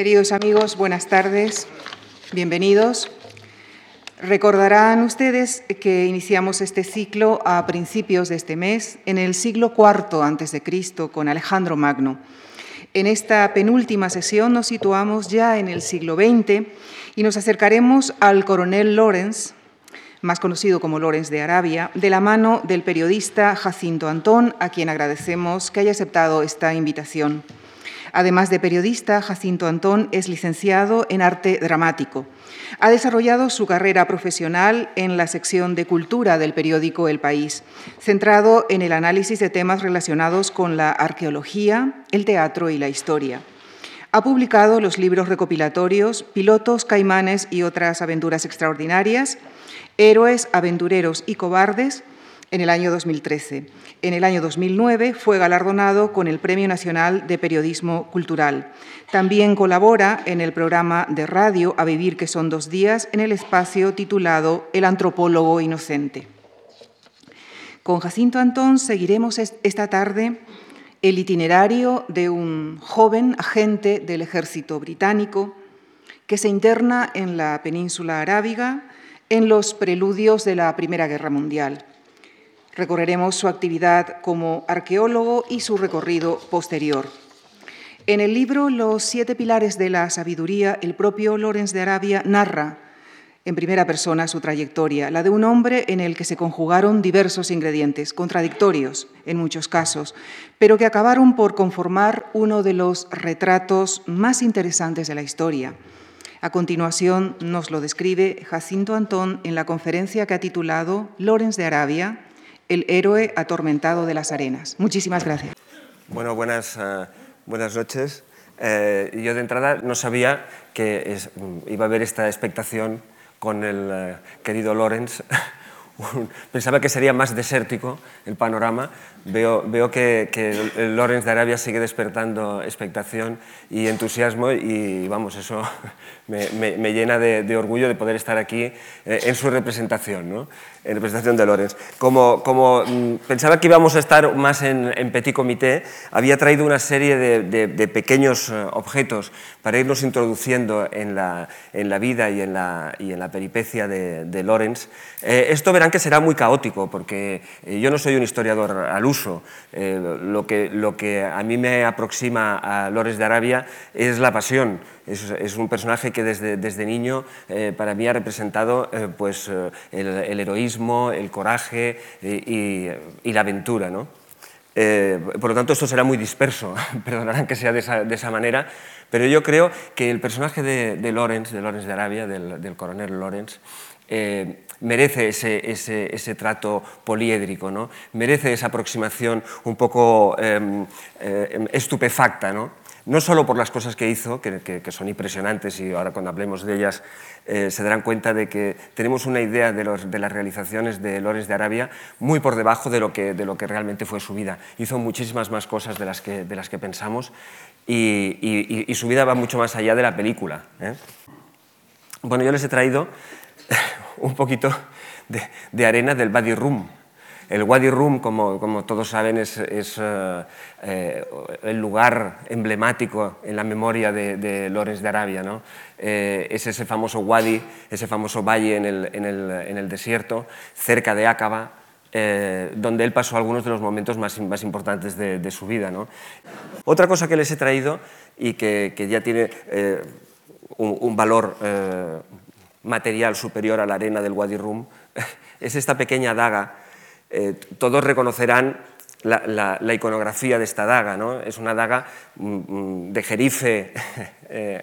Queridos amigos, buenas tardes, bienvenidos. Recordarán ustedes que iniciamos este ciclo a principios de este mes, en el siglo IV a.C., con Alejandro Magno. En esta penúltima sesión nos situamos ya en el siglo XX y nos acercaremos al coronel Lorenz, más conocido como Lorenz de Arabia, de la mano del periodista Jacinto Antón, a quien agradecemos que haya aceptado esta invitación. Además de periodista, Jacinto Antón es licenciado en arte dramático. Ha desarrollado su carrera profesional en la sección de cultura del periódico El País, centrado en el análisis de temas relacionados con la arqueología, el teatro y la historia. Ha publicado los libros recopilatorios Pilotos, Caimanes y otras aventuras extraordinarias, Héroes, Aventureros y Cobardes, en el año 2013. En el año 2009 fue galardonado con el Premio Nacional de Periodismo Cultural. También colabora en el programa de radio A Vivir que son dos días en el espacio titulado El antropólogo inocente. Con Jacinto Antón seguiremos esta tarde el itinerario de un joven agente del ejército británico que se interna en la península arábiga en los preludios de la Primera Guerra Mundial. Recorreremos su actividad como arqueólogo y su recorrido posterior. En el libro Los siete pilares de la sabiduría, el propio Lorenz de Arabia narra en primera persona su trayectoria, la de un hombre en el que se conjugaron diversos ingredientes, contradictorios en muchos casos, pero que acabaron por conformar uno de los retratos más interesantes de la historia. A continuación nos lo describe Jacinto Antón en la conferencia que ha titulado Lorenz de Arabia, el héroe atormentado de las arenas. Muchísimas gracias. Bueno, buenas, uh, buenas noches. Eh, yo de entrada no sabía que es, iba a haber esta expectación con el uh, querido Lorenz. Pensaba que sería más desértico el panorama. Veo, veo que, que el Lorenz de Arabia sigue despertando expectación y entusiasmo y vamos, eso me, me, me llena de, de, orgullo de poder estar aquí eh, en su representación. ¿no? en representación de Lorenz. Como, como mm, pensaba que íbamos a estar más en, en petit comité, había traído una serie de, de, de pequeños uh, objetos para irnos introduciendo en la, en la vida y en la, y en la peripecia de, de Lorenz. Eh, esto verán que será muy caótico, porque eh, yo no soy un historiador al uso. Eh, lo, que, lo que a mí me aproxima a Lorenz de Arabia es la pasión. Es, es, un personaje que desde, desde niño eh, para mí ha representado eh, pues, eh, el, heroísmo, el coraje y, la aventura. ¿no? por lo tanto, esto será muy disperso, perdonarán que sea de esa, de esa, manera, pero yo creo que el personaje de, de Lawrence, de Lawrence de Arabia, del, coronel Lawrence, merece ese, ese, ese, trato poliédrico, ¿no? merece esa aproximación un poco eh, eh, estupefacta. ¿no? no solo por las cosas que hizo, que, que, que son impresionantes y ahora cuando hablemos de ellas eh, se darán cuenta de que tenemos una idea de, los, de, las realizaciones de Lorenz de Arabia muy por debajo de lo, que, de lo que realmente fue su vida. Hizo muchísimas más cosas de las que, de las que pensamos y, y, y, su vida va mucho más allá de la película. ¿eh? Bueno, yo les he traído un poquito de, arena del Body Room, el Wadi Rum, como, como todos saben, es, es uh, eh, el lugar emblemático en la memoria de, de Lorenz de Arabia. ¿no? Eh, es ese famoso Wadi, ese famoso valle en el, en el, en el desierto, cerca de Aqaba, eh, donde él pasó algunos de los momentos más, más importantes de, su vida. ¿no? Otra cosa que les he traído y que, que ya tiene eh, un, un, valor eh, material superior a la arena del Wadi Rum es esta pequeña daga eh, todos reconocerán la, iconografía de esta daga. ¿no? Es una daga mm, de jerife eh,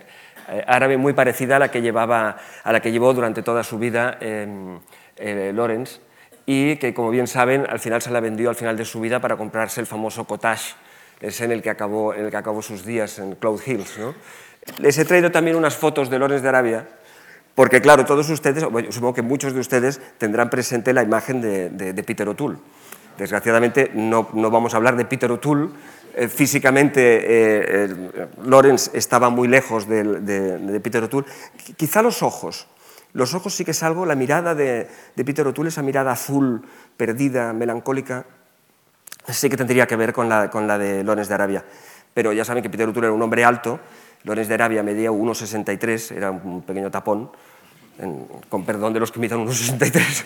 árabe muy parecida a la que, llevaba, a la que llevó durante toda su vida eh, Lorenz y que, como bien saben, al final se la vendió al final de su vida para comprarse el famoso cottage, es en el que acabó, el que acabó sus días en Cloud Hills. ¿no? Les he traído también unas fotos de Lorenz de Arabia porque claro, todos ustedes, supongo que muchos de ustedes tendrán presente la imagen de, Peter O'Toole. Desgraciadamente no, no, vamos a hablar de Peter O'Toole. Eh, físicamente eh, eh, Lawrence estaba muy lejos de, de, Peter O'Toole. Quizá los ojos. Los ojos sí que es algo, la mirada de, Peter O'Toole, esa mirada azul, perdida, melancólica, sí que tendría que ver con la, con la de Lawrence de Arabia. Pero ya saben que Peter O'Toole era un hombre alto Lorenz de Arabia medía 1,63, era un pequeño tapón, con perdón de los que midan 1,63.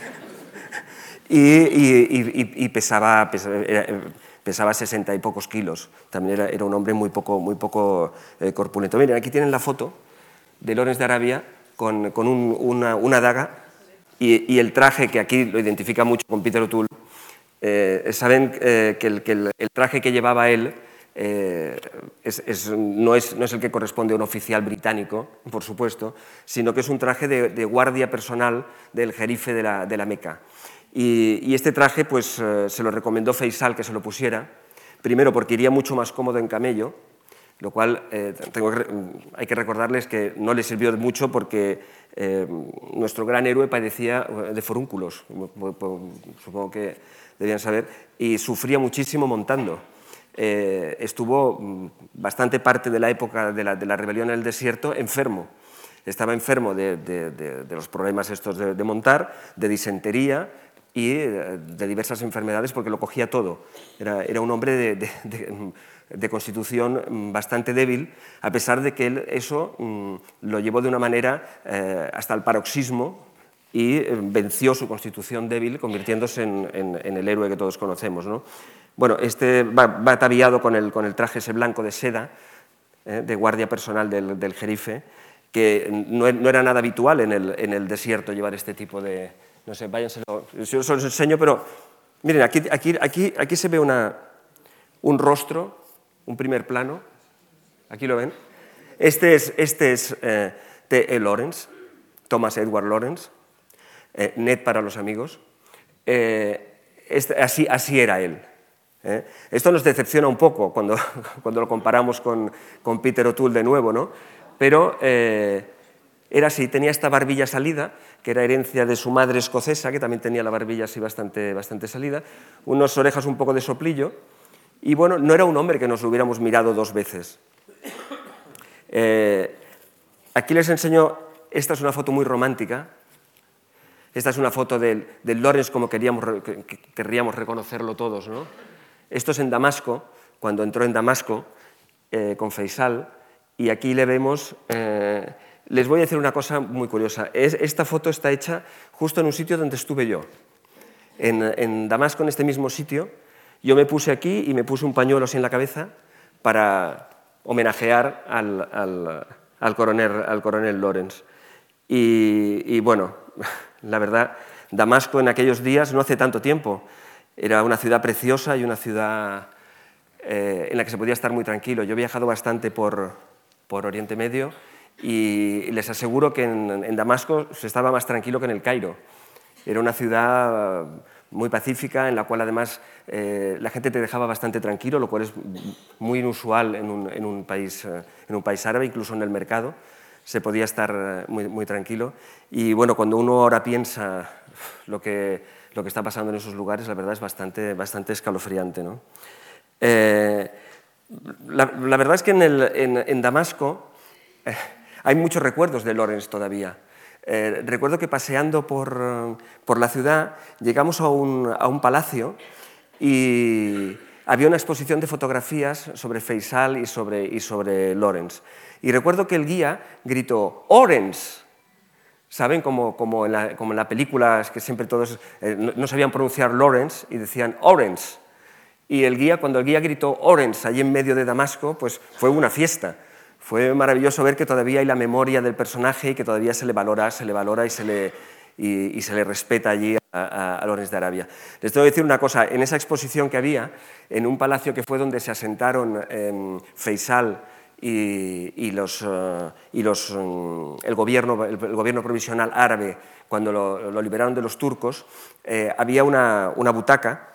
y, pesaba, pesaba, 60 y pocos kilos. También era, un hombre muy poco, muy poco eh, corpulento. Miren, aquí tienen la foto de Lorenz de Arabia con, una, daga y, el traje, que aquí lo identifica mucho con Peter O'Toole. Eh, saben eh, que, el, traje que llevaba él no, es, el que corresponde a un oficial británico, por supuesto, sino que es un traje de, guardia personal del jerife de la, de la Meca. Y, este traje pues, eh, se lo recomendó Faisal que se lo pusiera, primero porque iría mucho más cómodo en camello, lo cual eh, hay que recordarles que no le sirvió mucho porque eh, nuestro gran héroe padecía de forúnculos, supongo que debían saber, y sufría muchísimo montando. Estuvo mm, bastante parte de la época de la, de la rebelión en el desierto enfermo. Estaba enfermo de, de, los problemas estos de, montar, de disentería, y eh, de diversas enfermedades porque lo cogía todo. Era, era un hombre de, de, constitución bastante débil, a pesar de que él eso mm, lo llevó de una manera eh, hasta el paroxismo y eh, venció su constitución débil, convirtiéndose en, en, el héroe que todos conocemos. ¿no? Bueno, este va, ataviado con el, traje ese blanco de seda, de guardia personal del, del jerife, que no, no, era nada habitual en el, desierto llevar este tipo de, no sé, váyanselo. Yo os los enseño, pero miren, aquí, aquí, aquí, aquí se ve una, un rostro, un primer plano. Aquí lo ven. Este es, este es eh, T.E. Lawrence, Thomas Edward Lawrence, eh, Ned para los amigos. Eh, este, así, así era él. ¿Eh? Esto nos decepciona un poco cuando, cuando lo comparamos con, con Peter O'Toole de nuevo, ¿no? pero era así, tenía esta barbilla salida, que era herencia de su madre escocesa, que también tenía la barbilla así bastante, bastante salida, unas orejas un poco de soplillo, y bueno, no era un hombre que nos hubiéramos mirado dos veces. Eh, aquí les enseño, esta es una foto muy romántica, esta es una foto del, del Lorenz como queríamos, querríamos reconocerlo todos. ¿no? Esto es en Damasco, cuando entró en Damasco eh, con Faisal, y aquí le vemos... Eh, les voy a decir una cosa muy curiosa. esta foto está hecha justo en un sitio donde estuve yo. En, Damasco, en este mismo sitio, yo me puse aquí y me puse un pañuelo así en la cabeza para homenajear al, coronel, Lorenz. Y, bueno, la verdad, Damasco en aquellos días, no hace tanto tiempo, era una ciudad preciosa y una ciudad eh, en la que se podía estar muy tranquilo. Yo he viajado bastante por, por Oriente Medio y les aseguro que en, Damasco se estaba más tranquilo que en el Cairo. Era una ciudad muy pacífica, en la cual además eh, la gente te dejaba bastante tranquilo, lo cual es muy inusual en un, país, eh, en un país árabe, incluso en el mercado se podía estar eh, muy, muy, tranquilo. Y bueno, cuando uno ahora piensa lo que, lo que está pasando en esos lugares, la verdad es bastante, bastante escalofriante. ¿no? la, verdad es que en, Damasco hay muchos recuerdos de Lorenz todavía. Eh, recuerdo que paseando por, la ciudad llegamos a un, palacio y había una exposición de fotografías sobre Faisal y sobre, y sobre Lorenz. Y recuerdo que el guía gritó, ¡Orenz! ¿Saben? Como, como, en la, como en la película, es que siempre todos eh, no, sabían pronunciar Lorenz y decían Orenz. Y el guía, cuando el guía gritó Orenz allí en medio de Damasco, pues fue una fiesta fue maravilloso ver que todavía hay la memoria del personaje y que todavía se le valora, se le valora y se le, y, se le respeta allí a, a, Lorenz de Arabia. Les tengo que decir una cosa, en esa exposición que había, en un palacio que fue donde se asentaron eh, Faisal y, los, eh, y los, mm, el, gobierno, el, gobierno provisional árabe, cuando lo, liberaron de los turcos, eh, había una, una butaca,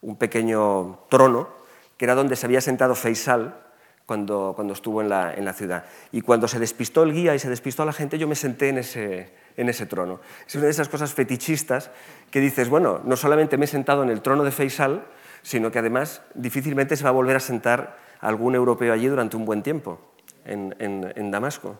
un pequeño trono, que era donde se había sentado Faisal cuando, cuando estuvo en la, en la, ciudad. Y cuando se despistó el guía y se despistó a la gente, yo me senté en ese, en ese trono. Es una de esas cosas fetichistas que dices, bueno, no solamente me he sentado en el trono de Faisal, sino que además difícilmente se va a volver a sentar algún europeo allí durante un buen tiempo, en, en, Damasco.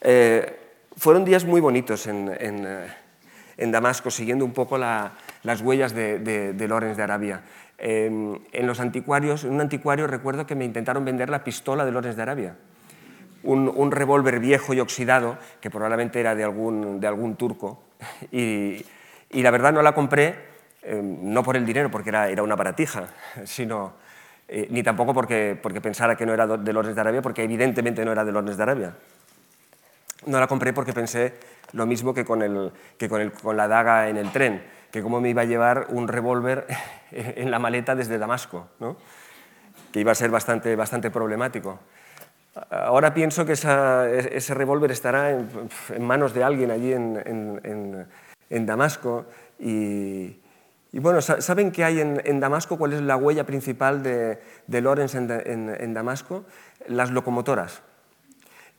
Eh, fueron días muy bonitos en, en Damasco, siguiendo un poco la, las huellas de, de, de Lorenz de Arabia en los anticuarios, en un anticuario recuerdo que me intentaron vender la pistola de Lorenz de Arabia. un, revólver viejo y oxidado, que probablemente era de algún, de algún turco, y, la verdad no la compré, eh, no por el dinero, porque era, era una baratija, sino, eh, ni tampoco porque, porque pensara que no era de Lores de Arabia, porque evidentemente no era de Lores de Arabia. No la compré porque pensé lo mismo que con, el, que con, el, con la daga en el tren, que cómo me iba a llevar un revólver en la maleta desde Damasco, ¿no? que iba a ser bastante, bastante problemático. Ahora pienso que ese revólver estará en, manos de alguien allí en, Damasco. Y, bueno, ¿saben qué hay en, Damasco? ¿Cuál es la huella principal de, de Lorenz en, Damasco? Las locomotoras.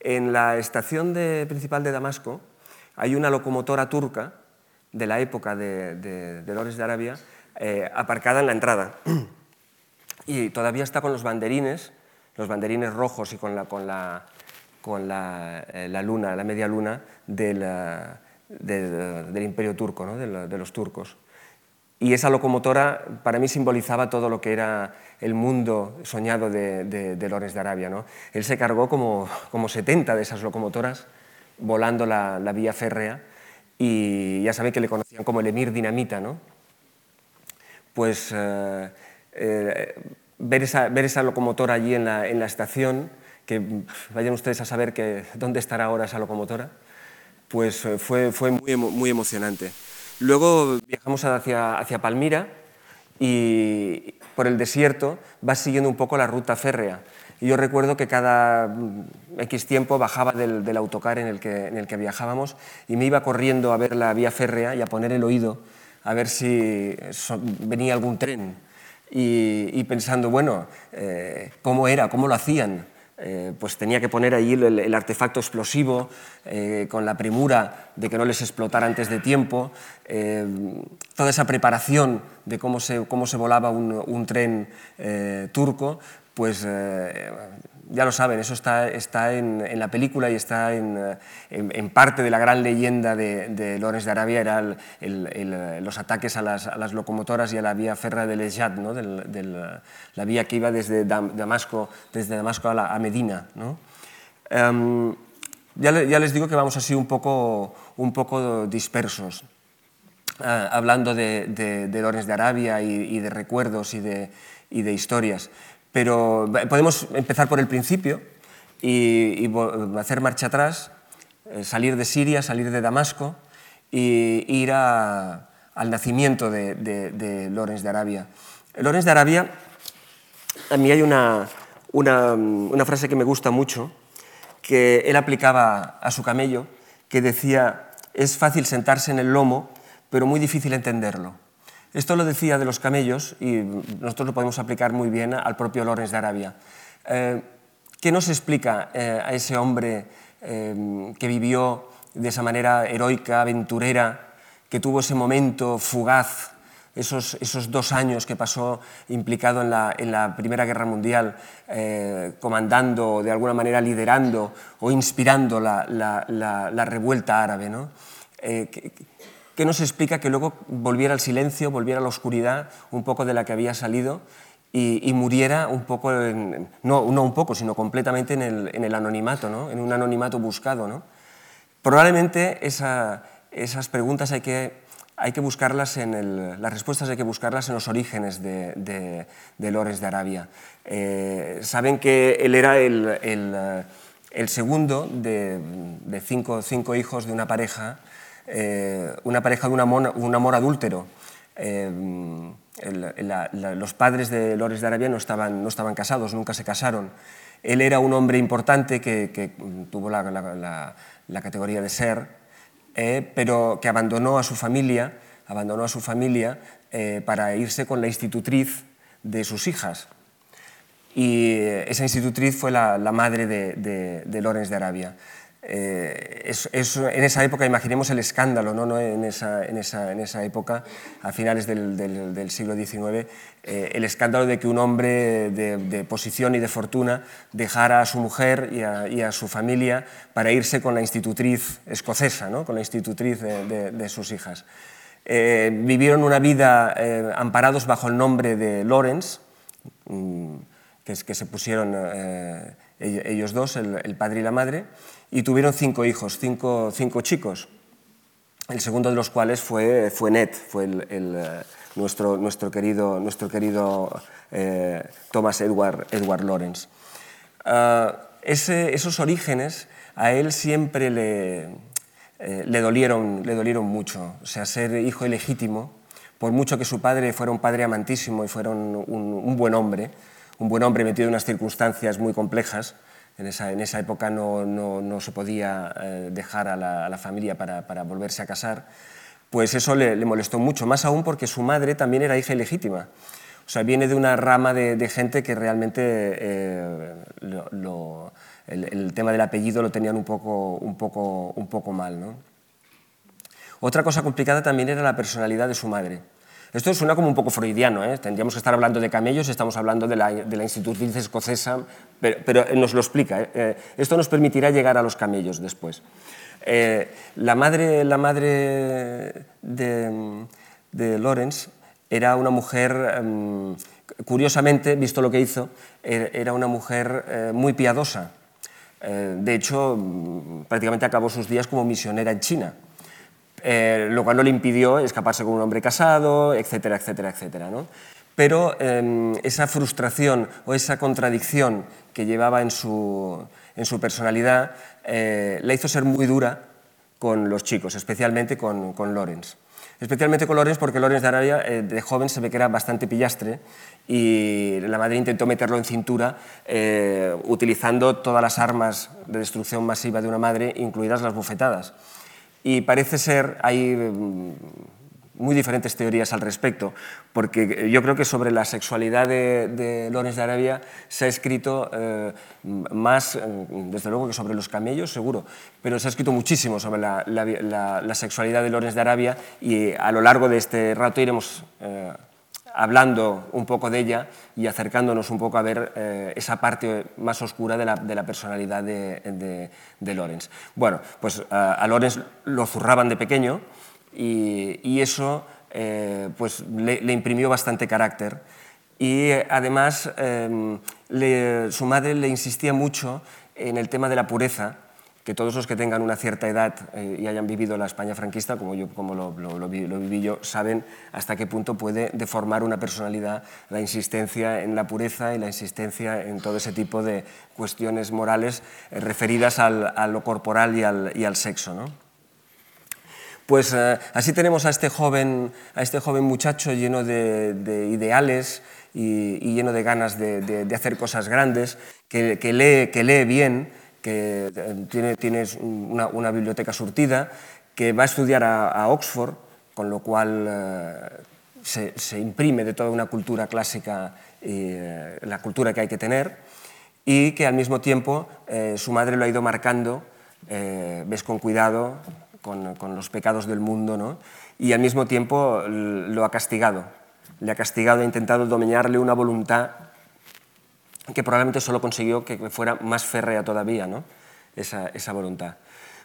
En la estación principal de Damasco hay una locomotora turca de la época de, de, Lorenz de Arabia eh, aparcada en la entrada. Y todavía está con los banderines los banderines rojos y con la, eh, luna, la media luna del, del imperio turco, ¿no? de, los turcos. Y esa locomotora para mí simbolizaba todo lo que era el mundo soñado de, de, de de Arabia. ¿no? Él se cargó como, como 70 de esas locomotoras volando la, vía férrea y ya saben que le conocían como el emir dinamita. ¿no? Pues eh, eh, ver esa, ver esa locomotora allí en la, en la, estación, que vayan ustedes a saber que, dónde estará ahora esa locomotora, pues eh, fue, fue muy, muy emocionante. Luego viajamos hacia, hacia Palmira y por el desierto vas siguiendo un poco la ruta férrea. Y yo recuerdo que cada mm, X tiempo bajaba del, autocar en el, que, en el que viajábamos y me iba corriendo a ver la vía férrea y a poner el oído a ver si venía algún tren y, pensando, bueno, eh, ¿cómo era? ¿Cómo lo hacían? Eh, pues tenía que poner ahí el, artefacto explosivo eh, con la premura de que no les explotara antes de tiempo, toda esa preparación de cómo se, cómo se volaba un, un tren turco, pues ya lo saben, eso está, está en, la película y está en, en, parte de la gran leyenda de, de Lorenz de Arabia, era los ataques a las, locomotoras y a la vía ferra del Ejad, ¿no? la vía que iba desde Damasco, desde Damasco a, Medina. ¿no? Em, ya, ya, les digo que vamos así un poco, un poco dispersos, eh, hablando de, de, Lorenz de Arabia y, y de recuerdos y de, y de historias. Pero podemos empezar por el principio y, hacer marcha atrás, eh, salir de Siria, salir de Damasco e ir al nacimiento de, de, Lorenz de Arabia. Lorenz de Arabia, a mí hay una, una, frase que me gusta mucho, que él aplicaba a su camello, que decía, es fácil sentarse en el lomo, pero muy difícil entenderlo. Esto lo decía de los camellos y nosotros lo podemos aplicar muy bien al propio Lorenz de Arabia. Eh, ¿Qué nos explica eh, a ese hombre eh, que vivió de esa manera heroica, aventurera, que tuvo ese momento fugaz, esos, esos dos años que pasó implicado en la, en la Primera Guerra Mundial, comandando, de alguna manera liderando o inspirando la, la, la revuelta árabe? ¿no? ¿Qué nos explica que luego volviera al silencio, volviera a la oscuridad, un poco de la que había salido, y, muriera un poco, no, un poco, sino completamente en el, anonimato, ¿no? en un anonimato buscado. ¿no? Probablemente esa, esas preguntas hay que, hay que buscarlas en el, las respuestas hay que buscarlas en los orígenes de, de, de Lorenz de Arabia. Eh, saben que él era el, el segundo de, de cinco, cinco hijos de una pareja eh, una pareja de un amor, adúltero. Eh, los padres de Lores de Arabia no estaban, no estaban casados, nunca se casaron. Él era un hombre importante que, tuvo la, categoría de ser, eh, pero que abandonó a su familia, abandonó a su familia para irse con la institutriz de sus hijas. Y esa institutriz fue la, madre de, de, de Lorenz de Arabia. Eh, es, en esa época, imaginemos el escándalo, ¿no? En, esa, en, esa, en, esa, época, a finales del, del, siglo XIX, eh, el escándalo de que un hombre de, posición y de fortuna dejara a su mujer y a, y a su familia para irse con la institutriz escocesa, ¿no? con la institutriz de, sus hijas. Eh, vivieron una vida amparados bajo el nombre de Lawrence, mm, que, es, que se pusieron ellos dos, el, padre y la madre, y tuvieron cinco hijos, cinco, cinco chicos, el segundo de los cuales fue, fue Ned, fue el, nuestro, nuestro querido, nuestro querido Thomas Edward, Edward Lawrence. Ah, esos orígenes a él siempre le, eh, le, dolieron, le dolieron mucho. O sea, ser hijo ilegítimo, por mucho que su padre fuera un padre amantísimo y fuera un, buen hombre, un buen hombre metido en unas circunstancias muy complejas, en esa, en esa época no, no, no, se podía eh, dejar a la, familia para, para, volverse a casar, pues eso le, le, molestó mucho, más aún porque su madre también era hija ilegítima. O sea, viene de una rama de, gente que realmente eh, lo el, tema del apellido lo tenían un poco, un poco, un poco mal. ¿no? Otra cosa complicada también era la personalidad de su madre. Esto suena como un poco freudiano, ¿eh? tendríamos que estar hablando de camellos, estamos hablando de la, de la institutriz escocesa, pero, pero, nos lo explica. ¿eh? Eh, esto nos permitirá llegar a los camellos después. la madre, la madre de, de Lawrence era una mujer, em, curiosamente, visto lo que hizo, era una mujer muy piadosa. Eh, de hecho, mm, prácticamente acabó sus días como misionera en China, eh, lo cual no le impidió escaparse con un hombre casado, etcétera, etcétera, etcétera. Pero em, esa frustración o esa contradicción que llevaba en su, personalidad eh, la hizo ser muy dura con los chicos, especialmente con, con Lorenz especialmente con Lorenz porque Lorenz de Arabia eh, de joven se ve que era bastante pillastre y la madre intentó meterlo en cintura utilizando todas las armas de destrucción masiva de una madre, incluidas las bufetadas. Y parece ser, hay mm, muy diferentes teorías al respecto, porque yo creo que sobre la sexualidad de, de Lorenz de Arabia se ha escrito eh, más, eh, desde luego que sobre los camellos, seguro, pero se ha escrito muchísimo sobre la, la, sexualidad de Lorenz de Arabia y a lo largo de este rato iremos eh, hablando un poco de ella y acercándonos un poco a ver esa parte más oscura de la, de la personalidad de, de, Lorenz. Bueno, pues a Lorenz lo zurraban de pequeño, y, eso eh, pues le, imprimió bastante carácter. Y eh, además em, su madre le insistía mucho en el tema de la pureza, que todos los que tengan una cierta edad eh, y hayan vivido la España franquista, como yo como lo, viví yo, saben hasta qué punto puede deformar una personalidad la insistencia en la pureza y la insistencia en todo ese tipo de cuestiones morales referidas al, a lo corporal y al, y al sexo. ¿no? Pues eh, así tenemos a este joven, a este joven muchacho lleno de, ideales y, lleno de ganas de, hacer cosas grandes, que, lee, que lee, bien, que eh, tiene, tiene una, biblioteca surtida, que va a estudiar a, Oxford, con lo cual eh, se, imprime de toda una cultura clásica y la cultura que hay que tener, y que al mismo tiempo su madre lo ha ido marcando, ves con cuidado, con, los pecados del mundo, ¿no? y al mismo tiempo lo ha castigado. Le ha castigado, ha intentado dominarle una voluntad que probablemente solo consiguió que fuera más férrea todavía, ¿no? esa, esa voluntad.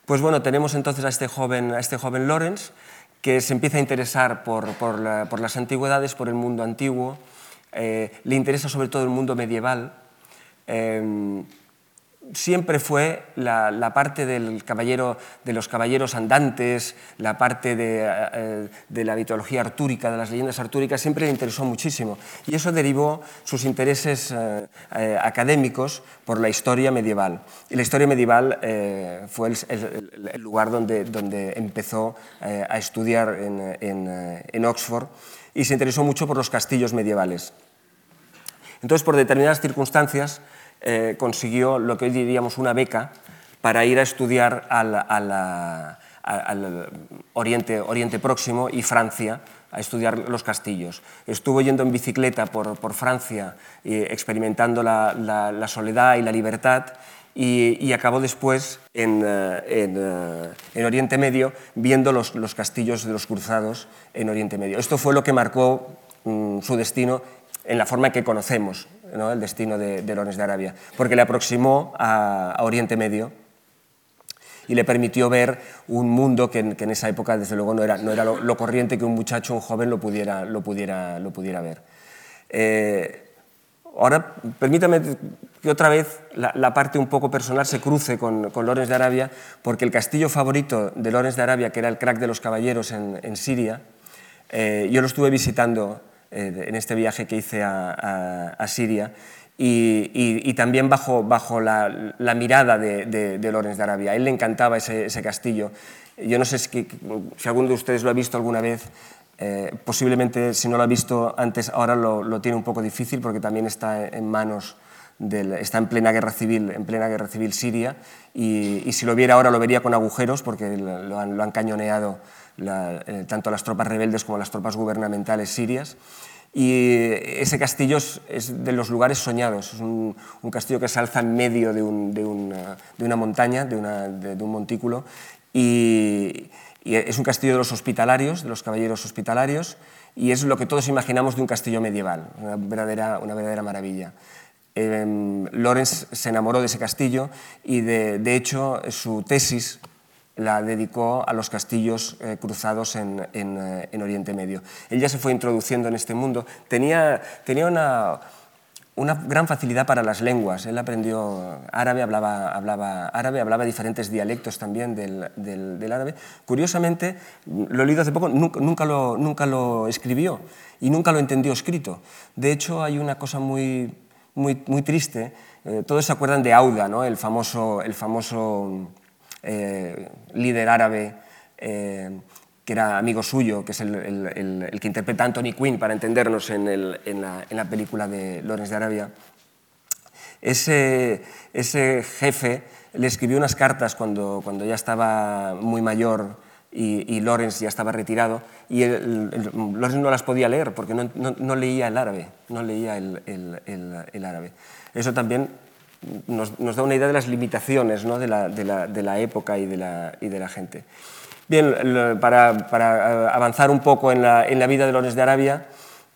Pues bueno, tenemos entonces a este joven, a este joven Lawrence, que se empieza a interesar por, por, las antigüedades, por el mundo antiguo, eh, le interesa sobre todo el mundo medieval, eh, siempre fue la, parte del caballero, de los caballeros andantes, la parte de, eh, la mitología artúrica, de las leyendas artúricas, siempre le interesó muchísimo. Y eso derivó sus intereses eh, eh, académicos por la historia medieval. Y la historia medieval fue el, lugar donde, donde empezó a estudiar en, en Oxford y se interesó mucho por los castillos medievales. Entonces, por determinadas circunstancias, eh, consiguió lo que hoy diríamos una beca para ir a estudiar al, Oriente, Oriente, Próximo y Francia a estudiar los castillos. Estuvo yendo en bicicleta por, Francia, experimentando la, soledad y la libertad, y, acabó después en, eh, eh, en, Oriente Medio viendo los, los, castillos de los cruzados en Oriente Medio. Esto fue lo que marcó mm, su destino en la forma que conocemos el destino de, de de Arabia, porque le aproximó a, Oriente Medio y le permitió ver un mundo que, en esa época, desde luego, no era, no era lo, corriente que un muchacho, un joven, lo pudiera, lo pudiera, lo pudiera ver. Eh, Ahora, permítame que otra vez la, parte un poco personal se cruce con, con, Lorenz de Arabia, porque el castillo favorito de Lorenz de Arabia, que era el crack de los caballeros en, Siria, eh, yo lo estuve visitando eh, en este viaje que hice a, Siria, y, también bajo, bajo la, mirada de, de, Lorenz de Arabia. A él le encantaba ese, castillo. Yo no sé si, si alguno de ustedes lo ha visto alguna vez, eh, posiblemente, si no lo ha visto antes, ahora lo, tiene un poco difícil porque también está en manos está en plena guerra civil, en plena guerra civil siria, y, si lo viera ahora lo vería con agujeros porque lo han, cañoneado eh, tanto las tropas rebeldes como las tropas gubernamentales sirias. Y ese castillo es, de los lugares soñados, es un, castillo que se alza en medio de, una, montaña, de, un montículo, y, es un castillo de los hospitalarios, de los caballeros hospitalarios, y es lo que todos imaginamos de un castillo medieval, una verdadera, una verdadera maravilla. Eh, Lorenz se enamoró de ese castillo y de, hecho su tesis la dedicó a los castillos eh, cruzados en, eh, en, Oriente Medio. Él ya se fue introduciendo en este mundo. Tenía, tenía una, una gran facilidad para las lenguas. Él aprendió árabe, hablaba, hablaba árabe, hablaba diferentes dialectos también del, del, árabe. Curiosamente, lo he leído hace poco, nunca, nunca, lo, nunca lo escribió y nunca lo entendió escrito. De hecho, hay una cosa muy, muy, muy triste. Eh, todos se acuerdan de Auda, ¿no? el famoso, el famoso eh, líder árabe. Eh, que era amigo suyo, que es el, que interpreta a Anthony Quinn, para entendernos, en, la, película de Lorenz de Arabia. Ese, ese, jefe le escribió unas cartas cuando, cuando ya estaba muy mayor y, y Lorenz ya estaba retirado, y Lorenz no las podía leer porque no, no, leía el árabe, no leía el, árabe. Eso también nos, da una idea de las limitaciones ¿no? de, la, época y de la, gente. Bien, para, eh, avanzar un poco en la, vida de Lorenz de Arabia,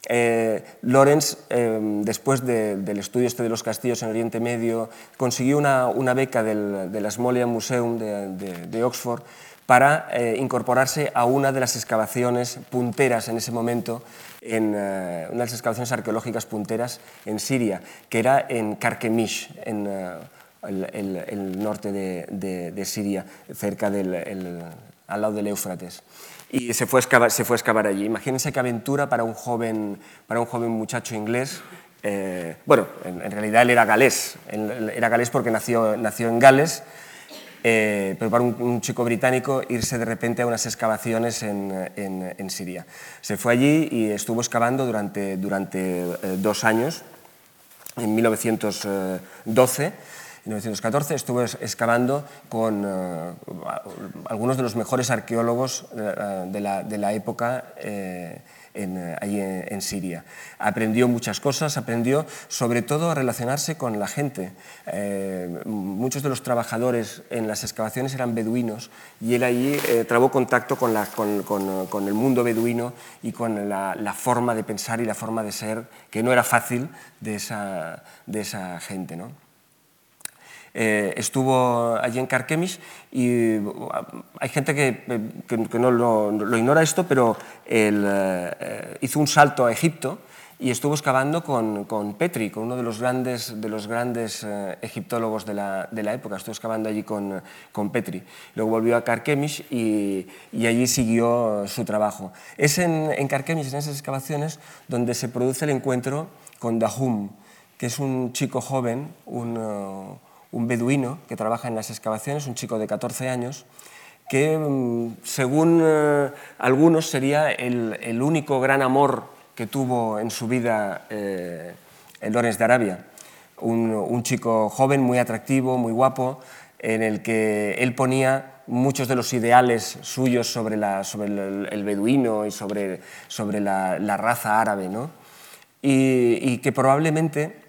eh, Lorenz, eh, después del estudio este de los castillos en Oriente Medio, consiguió una, beca del, del Museum de, de, Oxford para eh, incorporarse a una de las excavaciones punteras en ese momento, en una de las excavaciones arqueológicas punteras en Siria, que era en Karkemish, en el, el, el, norte de, de, Siria, cerca del al lado del Éufrates. Y se fue, a excavar, se fue a excavar allí. Imagínense qué aventura para un joven, para un joven muchacho inglés. Eh, bueno, en, realidad él era galés. era galés porque nació, nació en Gales, eh, pero para un, chico británico irse de repente a unas excavaciones en, en, Siria. Se fue allí y estuvo excavando durante, durante eh, dos años, en 1912 en 1914 estuve excavando con eh, algunos de los mejores arqueólogos eh, de, la, de, la, época eh, en, allí en, Siria. Aprendió muchas cosas, aprendió sobre todo a relacionarse con la gente. muchos de los trabajadores en las excavaciones eran beduinos y él allí trabó contacto con, con, el mundo beduino y con la, la, forma de pensar y la forma de ser que no era fácil de esa, de esa gente. ¿no? Eh, estuvo allí en Carquemis y uh, hay gente que, que, no lo, lo, ignora esto, pero él eh, hizo un salto a Egipto y estuvo excavando con, con, Petri, con uno de los grandes, de los grandes eh, egiptólogos de la, de la, época. Estuvo excavando allí con, con Petri. Luego volvió a Carquemis y, y, allí siguió su trabajo. Es en, en Carquemis, en esas excavaciones, donde se produce el encuentro con Dahum, que es un chico joven, un, uh, un beduino que trabaja en las excavaciones, un chico de 14 años, que mm, según eh, algunos sería el, único gran amor que tuvo en su vida eh, en Lorenz de Arabia. Un, chico joven, muy atractivo, muy guapo, en el que él ponía muchos de los ideales suyos sobre, la, sobre el, beduino y sobre, sobre la, raza árabe, ¿no? y que probablemente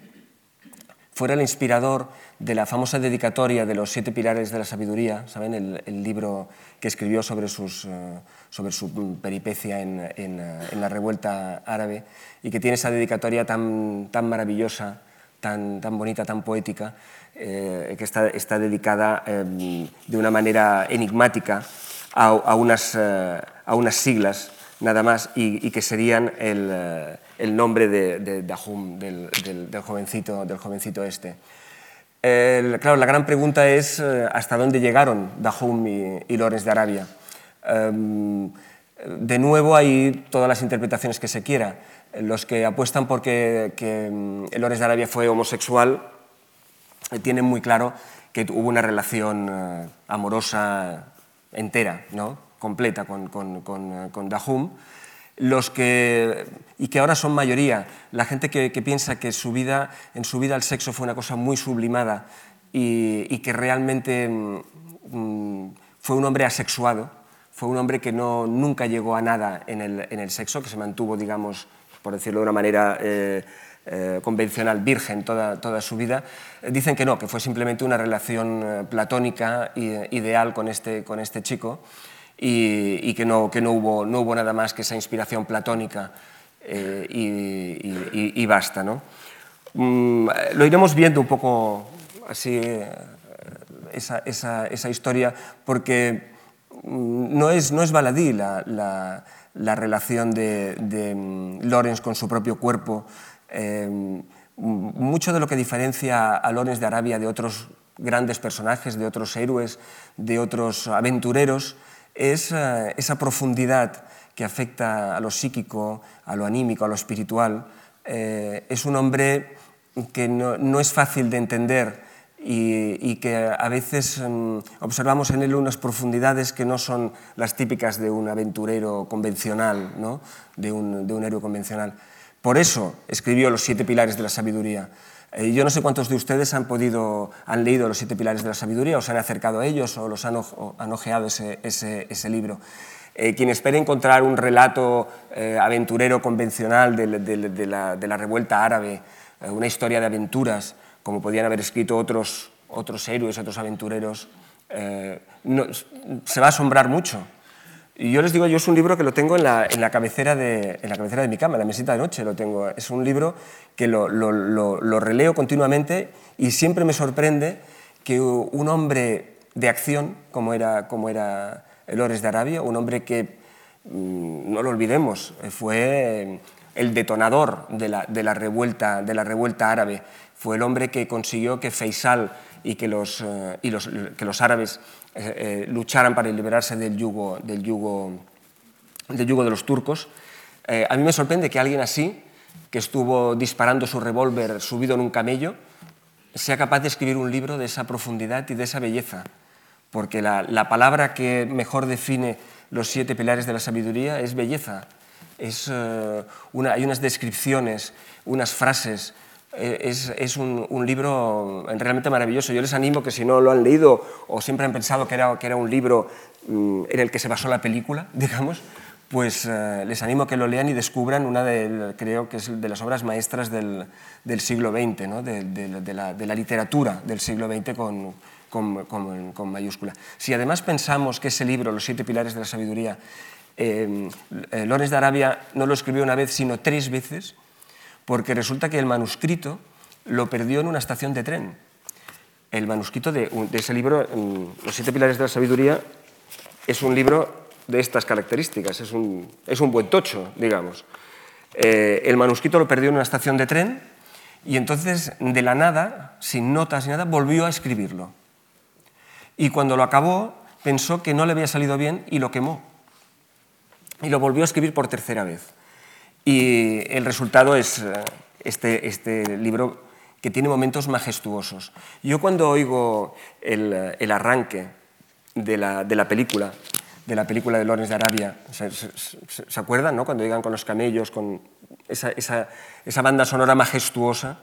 fuera el inspirador de la famosa dedicatoria de los siete pilares de la sabiduría, ¿saben? El, libro que escribió sobre, sus, eh, sobre su peripecia en, eh, en, la revuelta árabe y que tiene esa dedicatoria tan, tan maravillosa, tan, tan bonita, tan poética, eh, que está, está dedicada de una manera enigmática a, unas, a unas siglas nada más y, que serían el, el nombre de, Dahum, del, jovencito, del jovencito este. Claro, la gran pregunta es eh, hasta dónde llegaron Dahum y, y Lorenz de Arabia. Em, de nuevo hay todas las interpretaciones que se quiera. Los que apuestan porque que mm, Lorenz de Arabia fue homosexual eh, tienen muy claro que hubo una relación eh, amorosa entera, ¿no? completa con, con, con Dahum los que, y que ahora son mayoría, la gente que, piensa que su vida, en su vida el sexo fue una cosa muy sublimada y, que realmente mm, mm, fue un hombre asexuado, fue un hombre que no, nunca llegó a nada en el, en el sexo, que se mantuvo, digamos, por decirlo de una manera eh, eh, convencional, virgen toda, toda su vida, dicen que no, que fue simplemente una relación eh, platónica ideal con este, con este chico y, que, no, que no, hubo, no hubo nada más que esa inspiración platónica eh, y, basta. ¿no? Mm, lo iremos viendo un poco así, eh, esa, esa, esa historia, porque mm, no es, no es baladí la, la, la relación de, de mm, Lorenz con su propio cuerpo. Eh, mucho de lo que diferencia a Lorenz de Arabia de otros grandes personajes, de otros héroes, de otros aventureros, es esa profundidad que afecta a lo psíquico, a lo anímico, a lo espiritual. Eh, es un hombre que no, es fácil de entender y, que a veces mm, observamos en él unas profundidades que no son las típicas de un aventurero convencional, ¿no? de, un, de un héroe convencional. Por eso escribió Los siete pilares de la sabiduría eh, yo no sé cuántos de ustedes han, podido, han leído los siete pilares de la sabiduría, o se han acercado a ellos, o los han, ojeado ese, libro. Eh, quien espere encontrar un relato eh, aventurero convencional de, la, revuelta árabe, una historia de aventuras, como podían haber escrito otros, héroes, otros aventureros, se va a asombrar mucho. Y yo les digo, yo es un libro que lo tengo en la, en la, cabecera, de, en la cabecera de mi cama, en la mesita de noche lo tengo. Es un libro que lo, lo, lo, releo continuamente y siempre me sorprende que un hombre de acción, como era, como era de Arabia, un hombre que, mm, no lo olvidemos, fue el detonador de la, de la, revuelta, de la revuelta árabe, fue el hombre que consiguió que Faisal y que los, eh, y los, que los árabes eh, eh, lucharan para liberarse del yugo, del yugo, del yugo de los turcos. Eh, a mí me sorprende que alguien así, que estuvo disparando su revólver subido en un camello, sea capaz de escribir un libro de esa profundidad y de esa belleza, porque la, la palabra que mejor define los siete pilares de la sabiduría es belleza. Es, una, hay unas descripciones, unas frases eh, es, un, libro realmente maravilloso. Yo les animo que si no lo han leído o siempre han pensado que era, que era un libro mm, en el que se basó la película, digamos, pues eh, les animo a que lo lean y descubran una de, creo que es de las obras maestras del, siglo XX, ¿no? de, la, literatura del siglo XX con, con, mayúscula. Si además pensamos que ese libro, Los siete pilares de la sabiduría, eh, eh Lorenz de Arabia no lo escribió una vez, sino tres veces, porque resulta que el manuscrito lo perdió en una estación de tren. El manuscrito de, ese libro, mm, Los siete pilares de la sabiduría, es un libro de estas características, es un, buen tocho, digamos. Eh, el manuscrito lo perdió en una estación de tren y entonces, de la nada, sin notas ni nada, volvió a escribirlo. Y cuando lo acabó, pensó que no le había salido bien y lo quemó. Y lo volvió a escribir por tercera vez. Y el resultado es eh, este, este libro que tiene momentos majestuosos. Yo cuando oigo el, el arranque de la, de la, película, de la película de Lorenz de Arabia, ¿se, se, acuerdan? No? Cuando llegan con los camellos, con esa, esa, esa, banda sonora majestuosa.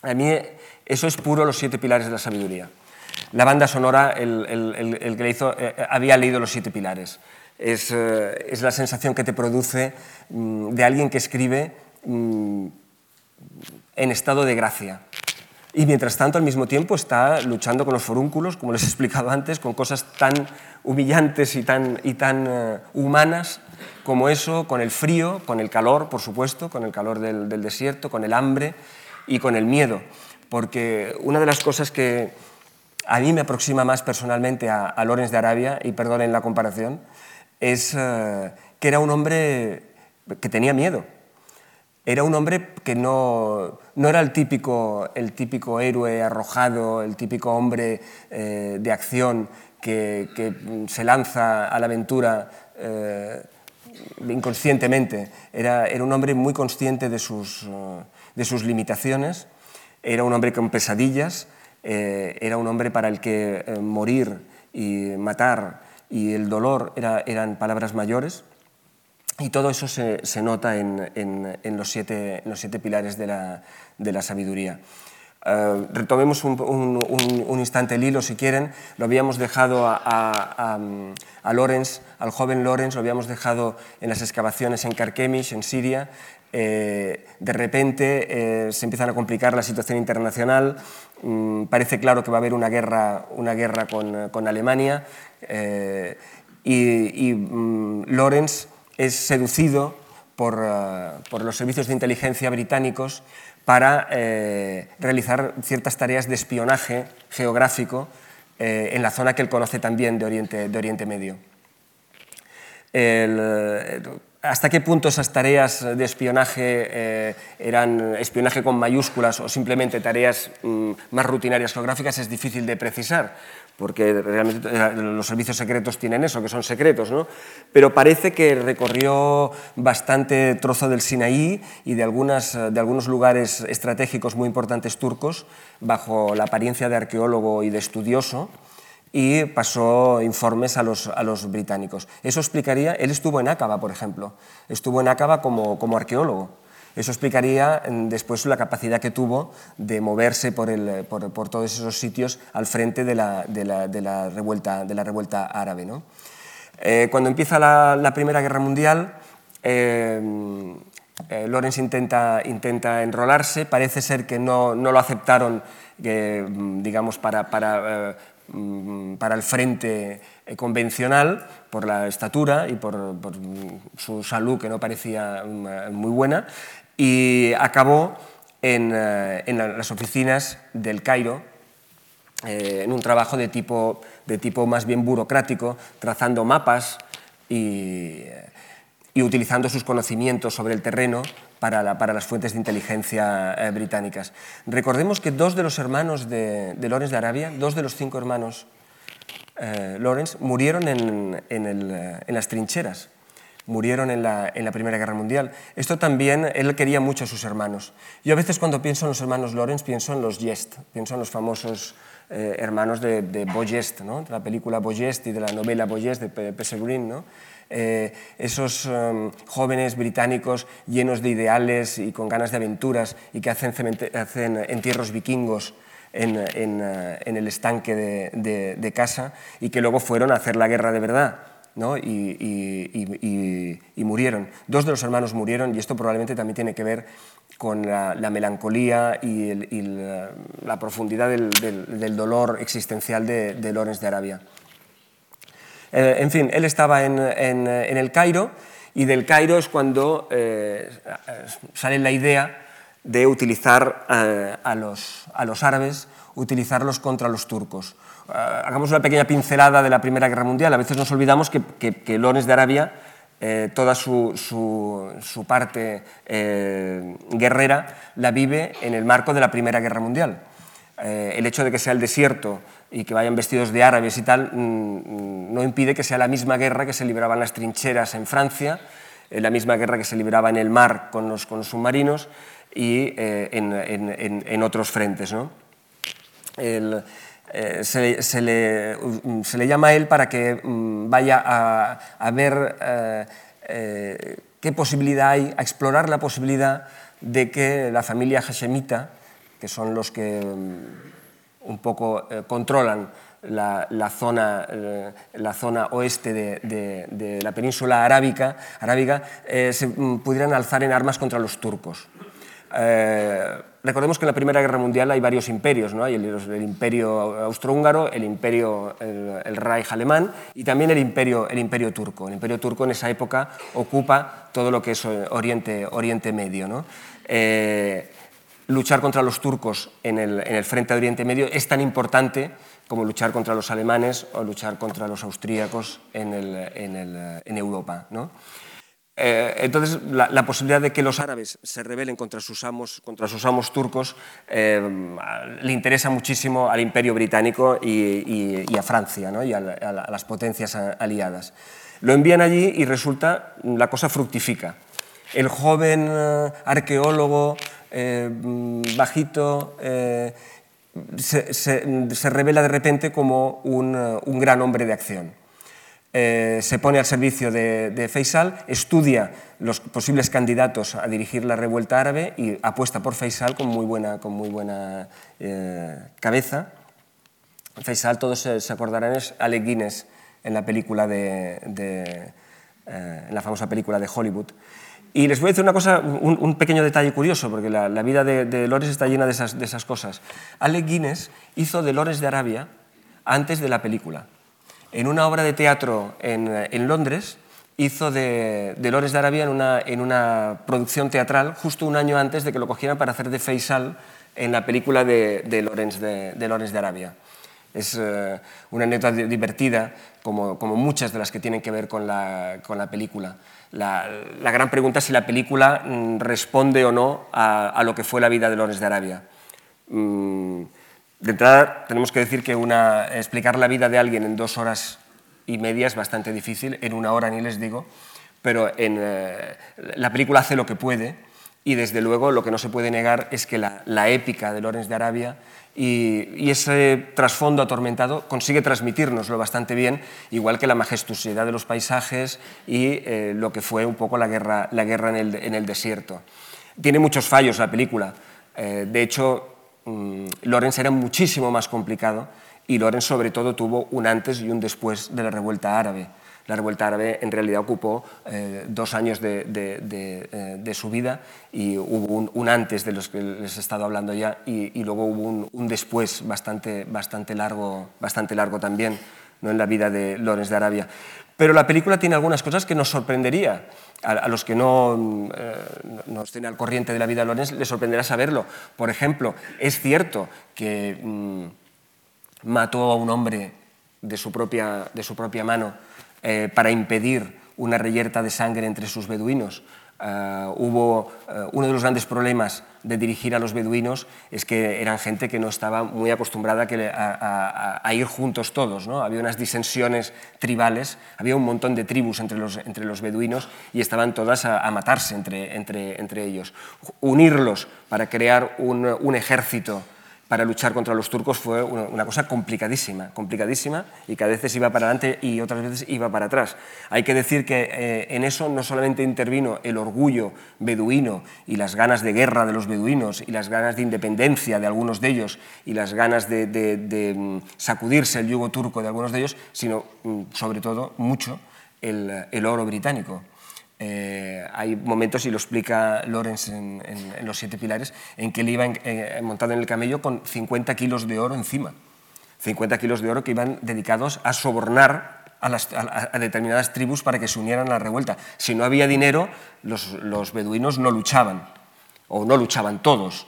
A mí eso es puro los siete pilares de la sabiduría. La banda sonora, el, el, el que le hizo, eh, había leído los siete pilares. Eh, es, la sensación que te produce mm, de alguien que escribe mm, en estado de gracia. Y mientras tanto, al mismo tiempo, está luchando con los forúnculos, como les he explicado antes, con cosas tan humillantes y tan, y tan eh, humanas como eso, con el frío, con el calor, por supuesto, con el calor del, desierto, con el hambre y con el miedo. Porque una de las cosas que a mí me aproxima más personalmente a, a Lorenz de Arabia, y perdonen la comparación, es eh, que era un hombre que tenía miedo. Era un hombre que no, no era el típico, el típico héroe arrojado, el típico hombre eh, de acción que, que, se lanza a la aventura eh, inconscientemente. Era, era, un hombre muy consciente de sus, de sus limitaciones, era un hombre con pesadillas, era un hombre para el que morir y matar y el dolor era, eran palabras mayores. Y todo eso se, nota en, los siete, pilares de la, sabiduría. Uh, retomemos un, instante el hilo, si quieren. Lo habíamos dejado a, a Lorenz, al joven Lorenz, lo habíamos dejado en las excavaciones en Karkemish, en Siria. Eh, de repente eh, se empiezan a complicar la situación internacional. Mm, parece claro que va a haber una guerra, una guerra con, con Alemania. Eh, y, y mm, Lorenz es seducido por, por los servicios de inteligencia británicos para realizar ciertas tareas de espionaje geográfico en la zona que él conoce también de Oriente, de Oriente Medio. ¿Hasta qué punto esas tareas de espionaje eh, eran espionaje con mayúsculas o simplemente tareas mm, más rutinarias geográficas? Es difícil de precisar, porque realmente eh, los servicios secretos tienen eso, que son secretos, ¿no? Pero parece que recorrió bastante trozo del Sinaí y de, algunas, de algunos lugares estratégicos muy importantes turcos, bajo la apariencia de arqueólogo y de estudioso, y pasó informes a los, a los, británicos. Eso explicaría, él estuvo en Aqaba, por ejemplo, estuvo en Aqaba como, como arqueólogo. Eso explicaría mm, después la capacidad que tuvo de moverse por, el, por, por todos esos sitios al frente de la, de la, de la revuelta, de la revuelta árabe. ¿no? Eh, cuando empieza la, Primera Guerra Mundial, eh, eh, Lorenz intenta, intenta enrolarse, parece ser que no, no lo aceptaron digamos, para, Mm, para el frente eh, convencional por la estatura y por, su salud que no parecía mm, muy buena y acabó en, eh, las oficinas del Cairo eh, en un trabajo de tipo, de tipo más bien burocrático, trazando mapas y, y utilizando sus conocimientos sobre el terreno para, la, para las fuentes de inteligencia eh, británicas. Recordemos que dos de los hermanos de, de Lawrence de Arabia, dos de los cinco hermanos eh, Lawrence, murieron en, en, el, eh, en, las trincheras, murieron en la, en la, Primera Guerra Mundial. Esto también, él quería mucho a sus hermanos. Yo a veces cuando pienso en los hermanos Lawrence pienso en los Jest, pienso en los famosos eh, hermanos de, de Boyest, ¿no? de la película Boyest y de la novela Boyest de Green, ¿no? Eh, esos um, jóvenes británicos llenos de ideales y con ganas de aventuras y que hacen, hacen entierros vikingos en, en, en el estanque de, casa y que luego fueron a hacer la guerra de verdad. ¿no? Y, y, y, murieron. Dos de los hermanos murieron y esto probablemente también tiene que ver con la, la melancolía y, la, la, profundidad del, del, del, dolor existencial de, de Lorenz de Arabia. Eh, en fin, él estaba en, el Cairo y del Cairo es cuando eh, sale la idea de utilizar eh, a, los, árabes, utilizarlos contra los turcos. Hagamos una pequeña pincelada de la Primera Guerra Mundial. A veces nos olvidamos que, que, que Lorenz de Arabia, toda su parte guerrera, la vive en el marco de la Primera Guerra Mundial. el hecho de que sea el desierto y que vayan vestidos de árabes y tal, mm, no impide que sea la misma guerra que se libraba en las trincheras en Francia, eh, la misma guerra que se libraba en el mar con los, con los submarinos y eh, en, en, otros frentes. ¿no? Eh, se, le, mm, se, le, llama a él para que mm, vaya a, a ver eh, qué posibilidad hay, a explorar la posibilidad de que la familia hashemita, que son los que un poco eh, controlan la, zona, eh, la, zona, oeste de, la península arábica, arábiga, eh, se mm, pudieran alzar en armas contra los turcos. Recordemos que en la Primera Guerra Mundial hay varios imperios, ¿no? hay el, el imperio austrohúngaro, el imperio, el, el, Reich alemán y también el imperio, el imperio turco. El imperio turco en esa época ocupa todo lo que es Oriente, Oriente Medio. ¿no? Eh, luchar contra los turcos en el, en el, frente de Oriente Medio es tan importante como luchar contra los alemanes o luchar contra los austríacos en, Europa. ¿no? Eh, entonces, la, posibilidad de que los árabes se rebelen contra sus amos, contra sus amos turcos eh, le interesa muchísimo al imperio británico y, a Francia y a, las potencias aliadas. Lo envían allí y resulta, la cosa fructifica. El joven eh, arqueólogo bajito se, revela de repente como un gran hombre de acción. Eh, se pone al servicio de, Faisal, estudia los posibles candidatos a dirigir la revuelta árabe y apuesta por Faisal con muy buena, con muy buena eh, cabeza. Faisal, todos se, acordarán, es Alec Guinness en la, película de, eh, en la famosa película de Hollywood. Y les voy a decir una cosa, un, pequeño detalle curioso, porque la, vida de, de está llena de esas, de esas cosas. Alec Guinness hizo de Lores de Arabia antes de la película en una obra de teatro en, Londres, hizo de, de, de Arabia en una, producción teatral justo un año antes de que lo cogieran para hacer de Faisal en la película de, de, Lorenz, de, de Arabia. Es eh, una anécdota divertida, como, muchas de las que tienen que ver con la, película. La, gran pregunta es si la película mm, responde o no a, lo que fue la vida de Lorenz de Arabia. Mm, de entrada, tenemos que decir que explicar la vida de alguien en dos horas y media es bastante difícil, en una hora ni les digo, pero eh, la película hace lo que puede y desde luego lo que no se puede negar es que la, épica de Lorenz de Arabia y, ese trasfondo atormentado consigue transmitirnoslo bastante bien, igual que la majestuosidad de los paisajes y eh, lo que fue un poco la guerra, la guerra en, el, desierto. Tiene muchos fallos la película. Eh, de hecho, Mm, Lorenz era muchísimo más complicado y Lorenz sobre todo tuvo un antes y un después de la revuelta árabe. La revuelta árabe en realidad ocupó eh, dos años de, eh, de, su vida y hubo un, antes de los que les he estado hablando ya y, luego hubo un, después bastante, bastante, largo, bastante largo también ¿no? en la vida de Lorenz de Arabia. Pero la película tiene algunas cosas que nos sorprendería a, los que no, eh, no, estén al corriente de la vida de Lorenz les sorprenderá saberlo. Por ejemplo, es cierto que mm, mató a un hombre de su propia, de su propia mano eh, para impedir una reyerta de sangre entre sus beduinos, Uh, hubo uh, uno de los grandes problemas de dirigir a los beduinos es que eran gente que no estaba muy acostumbrada a, a, a ir juntos todos. ¿no? Había unas disensiones tribales, había un montón de tribus entre los, entre los beduinos y estaban todas a, matarse entre, entre, entre, ellos. Unirlos para crear un, un ejército para luchar contra los turcos fue una, cosa complicadísima, complicadísima y que a veces iba para adelante y otras veces iba para atrás. Hay que decir que eh, en eso no solamente intervino el orgullo beduino y las ganas de guerra de los beduinos y las ganas de independencia de algunos de ellos y las ganas de, mm, sacudirse el yugo turco de algunos de ellos, sino mm, sobre todo mucho el oro británico. Eh, hay momentos, y lo explica Lorenz en, Los Siete Pilares, en que él iba eh, montado en el camello con 50 kilos de oro encima. 50 kilos de oro que iban dedicados a sobornar a, determinadas tribus para que se unieran a la revuelta. Si no había dinero, los, beduinos no luchaban, o no luchaban todos.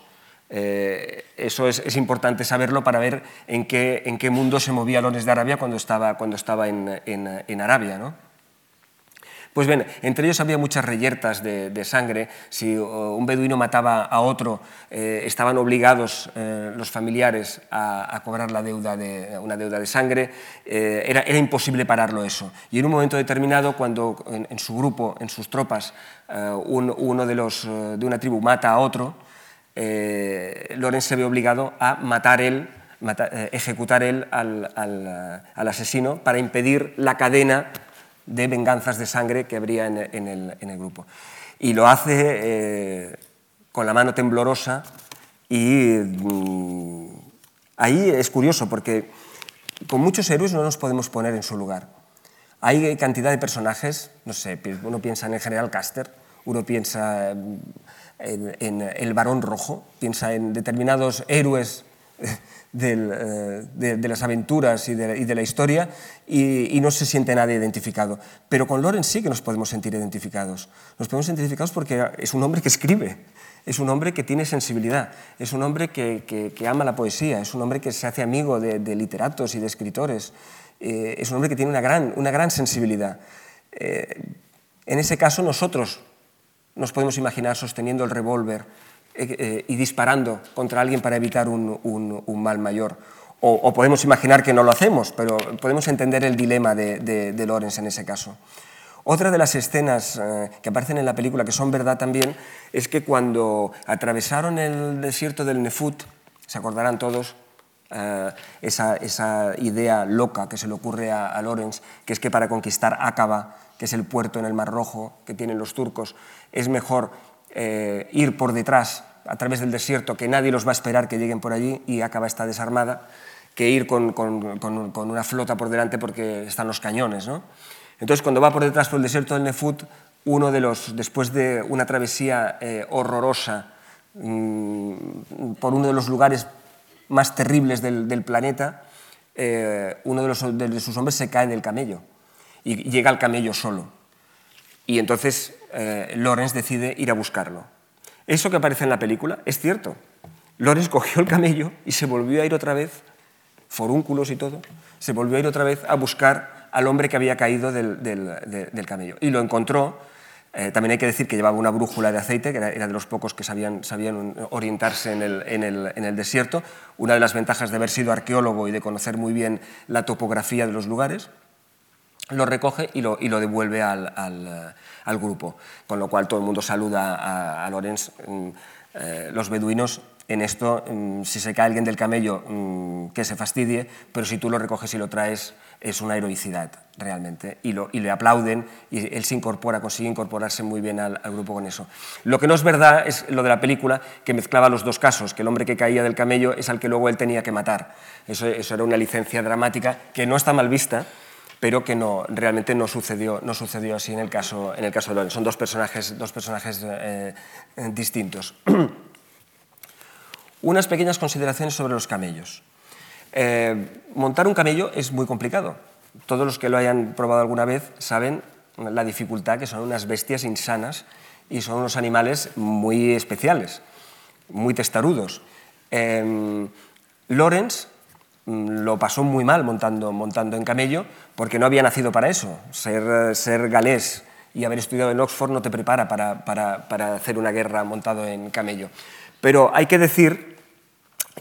Eh, eso es, importante saberlo para ver en qué, en qué mundo se movía Lorenz de Arabia cuando estaba, cuando estaba en, en Arabia. ¿no? Pues bien, entre ellos había muchas reyertas de, sangre. Si un beduino mataba a otro, eh, estaban obligados eh, los familiares a, cobrar la deuda de, una deuda de sangre. Eh, era, imposible pararlo eso. Y en un momento determinado, cuando en, su grupo, en sus tropas, uno de, los, de una tribu mata a otro, Lorenz se ve obligado a matar él ejecutar él al, asesino para impedir la cadena de venganzas de sangre que habría en, el, grupo. Y lo hace eh, con la mano temblorosa y mm, ahí es curioso porque con muchos héroes no nos podemos poner en su lugar. Hay cantidad de personajes, no sé, uno piensa en el general Caster, uno piensa en, el varón rojo, piensa en determinados héroes eh, de, las aventuras y de, la historia y, no se siente nadie identificado. Pero con Loren sí que nos podemos sentir identificados. Nos podemos sentir identificados porque es un hombre que escribe, es un hombre que tiene sensibilidad, es un hombre que, ama la poesía, es un hombre que se hace amigo de, literatos y de escritores, eh, es un hombre que tiene una gran, una gran sensibilidad. Eh, En ese caso nosotros nos podemos imaginar sosteniendo el revólver eh, eh, y disparando contra alguien para evitar un, mal mayor. O, podemos imaginar que no lo hacemos, pero podemos entender el dilema de, de, Lorenz en ese caso. Otra de las escenas eh, que aparecen en la película, que son verdad también, es que cuando atravesaron el desierto del Nefut, se acordarán todos, esa, idea loca que se le ocurre a, a Lorenz, que es que para conquistar Aqaba, que es el puerto en el Mar Rojo que tienen los turcos, es mejor eh, ir por detrás a través del desierto, que nadie los va a esperar que lleguen por allí y acaba está desarmada, que ir con, una flota por delante porque están los cañones. ¿no? Entonces, cuando va por detrás por el desierto del Nefut, uno de los, después de una travesía eh, horrorosa mm, por uno de los lugares más terribles del, planeta, eh, uno de, de sus hombres se cae del camello y llega al camello solo. Y entonces eh, decide ir a buscarlo. Eso que aparece en la película es cierto. Lorenz cogió el camello y se volvió a ir otra vez, forúnculos y todo, se volvió a ir otra vez a buscar al hombre que había caído del, camello. Y lo encontró. Eh, también hay que decir que llevaba una brújula de aceite, que era, de los pocos que sabían, orientarse en, el, en el, desierto. Una de las ventajas de haber sido arqueólogo y de conocer muy bien la topografía de los lugares lo recoge y lo, y lo devuelve al, al, grupo, con lo cual todo el mundo saluda a, a Lorenz. Mm, eh, los beduinos en esto, mm, si se cae alguien del camello, mm, que se fastidie, pero si tú lo recoges y lo traes, es una heroicidad realmente. Y, lo, y le aplauden y él se incorpora, consigue incorporarse muy bien al, al, grupo con eso. Lo que no es verdad es lo de la película, que mezclaba los dos casos, que el hombre que caía del camello es al que luego él tenía que matar. Eso, eso era una licencia dramática que no está mal vista, pero que no, realmente no sucedió, no sucedió así en el caso, en el caso de Lorenz. Son dos personajes, dos personajes eh, eh, distintos. Unas pequeñas consideraciones sobre los camellos. Eh, montar un camello es muy complicado. Todos los que lo hayan probado alguna vez saben la dificultad que son unas bestias insanas y son unos animales muy especiales, muy testarudos. Lorenz Mm, lo pasó muy mal montando, montando en camello porque no había nacido para eso. Ser, ser galés y haber estudiado en Oxford no te prepara para, para, para hacer una guerra montado en camello. Pero hay que decir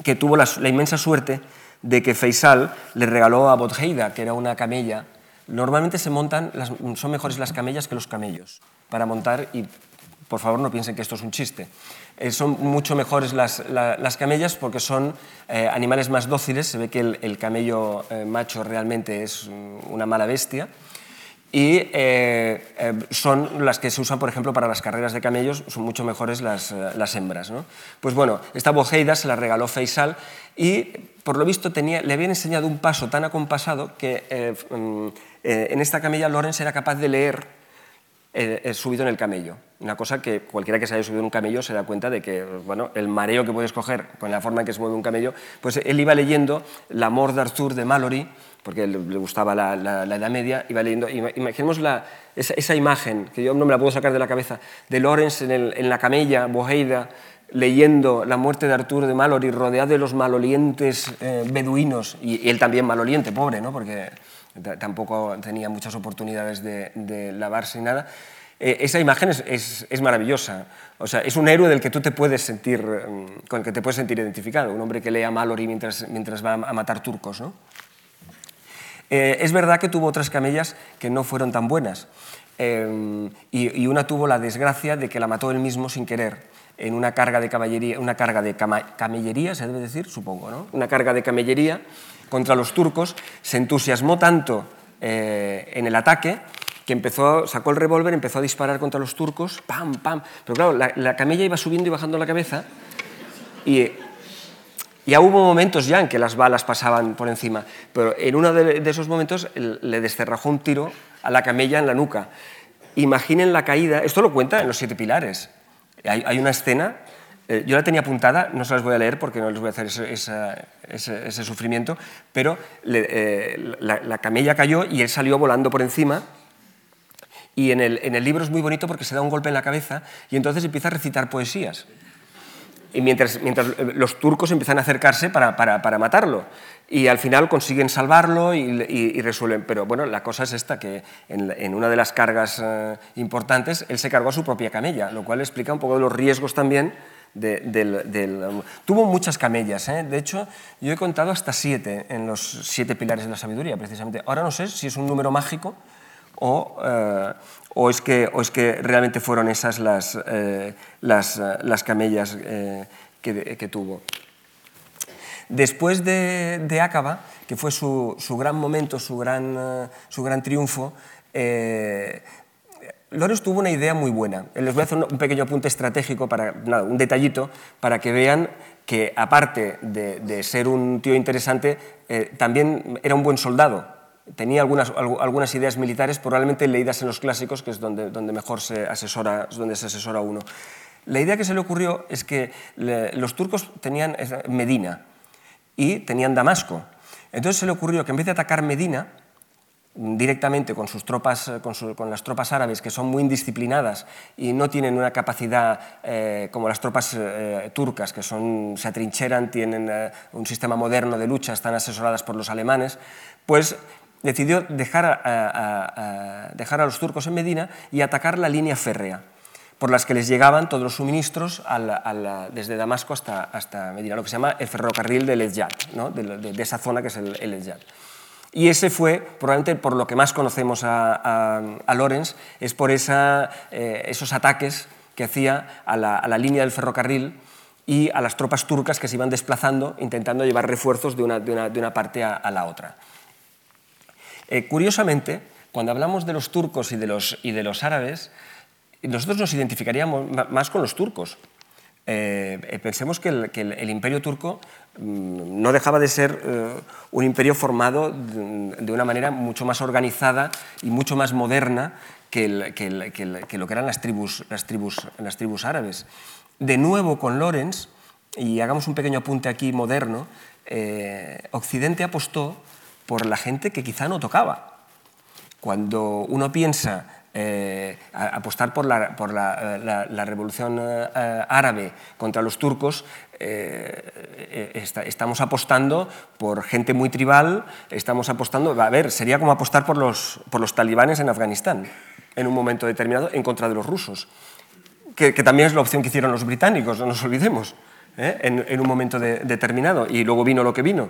que tuvo la, inmensa suerte de que Faisal le regaló a Bodheida, que era una camella. Normalmente se montan, son mejores las camellas que los camellos para montar y por favor no piensen que esto es un chiste. Eh, son mucho mejores las, camellas porque son eh, animales más dóciles. Se ve que el, camello eh, macho realmente es una mala bestia. Y son las que se usan, por ejemplo, para las carreras de camellos, son mucho mejores las, hembras. Pues bueno, esta bojeida se la regaló Faisal y, por lo visto, tenía, le habían enseñado un paso tan acompasado que mm, en esta camella Lorenz era capaz de leer subido en el camello. Una cosa que cualquiera que se haya subido en un camello se da cuenta de que bueno, el mareo que puedes coger con la forma en que se mueve un camello, pues él iba leyendo La Mort d'Arthur de Mallory, porque le, gustaba la, Edad Media, iba leyendo, imaginemos la, esa, imagen, que yo no me la puedo sacar de la cabeza, de Lawrence en, la camella, Boheida, leyendo La muerte de Arthur de Mallory, rodeado de los malolientes eh, beduinos, y, él también maloliente, pobre, ¿no? porque tampoco tenía muchas oportunidades de, lavarse y nada. Eh, esa imagen es, es, maravillosa. O sea, es un héroe del que tú te puedes sentir, mm, con el que te puedes sentir identificado, un hombre que lee a Mallory mientras, mientras va a matar turcos. ¿no? Eh, es verdad que tuvo otras camellas que no fueron tan buenas. Eh, y, una tuvo la desgracia de que la mató él mismo sin querer en una carga de caballería, una carga de camellería, se debe decir, supongo, ¿no? Una carga de camellería contra los turcos, se entusiasmó tanto eh, en el ataque que empezó, sacó el revólver, empezó a disparar contra los turcos, pam, pam. Pero claro, la, camella iba subiendo y bajando la cabeza y ya hubo momentos ya en que las balas pasaban por encima, pero en uno de, esos momentos le descerrajó un tiro a la camella en la nuca. Imaginen la caída, esto lo cuenta en Los Siete Pilares. hay una escena eh, yo la tenía apuntada, no se las voy a leer porque no les voy a hacer ese, sufrimiento, pero eh, la, camella cayó y él salió volando por encima. Y en el, libro es muy bonito porque se da un golpe en la cabeza y entonces empieza a recitar poesías. y mientras, mientras los turcos empiezan a acercarse para, para, para matarlo. Y al final consiguen salvarlo y, y, resuelven. Pero bueno, la cosa es esta, que en, en una de las cargas eh, importantes él se cargó a su propia camella, lo cual explica un poco de los riesgos también tuvo muchas camellas, ¿eh? de hecho yo he contado hasta siete en los siete pilares de la sabiduría, precisamente. Ahora no sé si es un número mágico o, eh, o, es, que, o es que realmente fueron esas las, eh, las, las camellas que, que, tuvo. Después de, de Acaba, que fue su, su, gran momento, su gran, su gran triunfo, Lorenz tuvo una idea muy buena. Les voy a hacer un pequeño apunte estratégico, para, nada, un detallito, para que vean que aparte de, ser un tío interesante, eh, también era un buen soldado. Tenía algunas, ideas militares, probablemente leídas en los clásicos, que es donde, mejor se asesora, donde se asesora uno. La idea que se le ocurrió es que los turcos tenían Medina y tenían Damasco. Entonces se le ocurrió que en vez de atacar Medina, directamente con, sus tropas, eh, con, las tropas árabes, que son muy indisciplinadas y no tienen una capacidad eh, como las tropas eh, turcas, que son, se atrincheran, tienen un sistema moderno de lucha, están asesoradas por los alemanes, pues decidió dejar a, dejar a los turcos en Medina y atacar la línea férrea por las que les llegaban todos los suministros desde Damasco hasta, Medina, lo que se llama el ferrocarril del ¿no? de, de, de, esa zona que es el, el. Y ese fue, probablemente por lo que más conocemos a, a, Lorenz, es por esa, eh, esos ataques que hacía a la, a la, línea del ferrocarril y a las tropas turcas que se iban desplazando intentando llevar refuerzos de una, de una, de una parte a, la otra. Eh, curiosamente, cuando hablamos de los turcos y de los, y de los árabes, nosotros nos identificaríamos más con los turcos, eh, pensemos que el, que el, imperio turco no dejaba de ser eh, un imperio formado de, una manera mucho más organizada y mucho más moderna que, lo que eran las tribus, las, tribus, las tribus árabes. De nuevo con Lorenz, y hagamos un pequeño apunte aquí moderno, eh, Occidente apostó por la gente que quizá no tocaba. Cuando uno piensa eh, apostar por, la, revolución árabe contra los turcos, eh, está, estamos apostando por gente muy tribal, estamos apostando, a ver, sería como apostar por los, por los talibanes en Afganistán en un momento determinado en contra de los rusos, que, que también es la opción que hicieron los británicos, no nos olvidemos, ¿eh? en, en, un momento de, determinado, y luego vino lo que vino.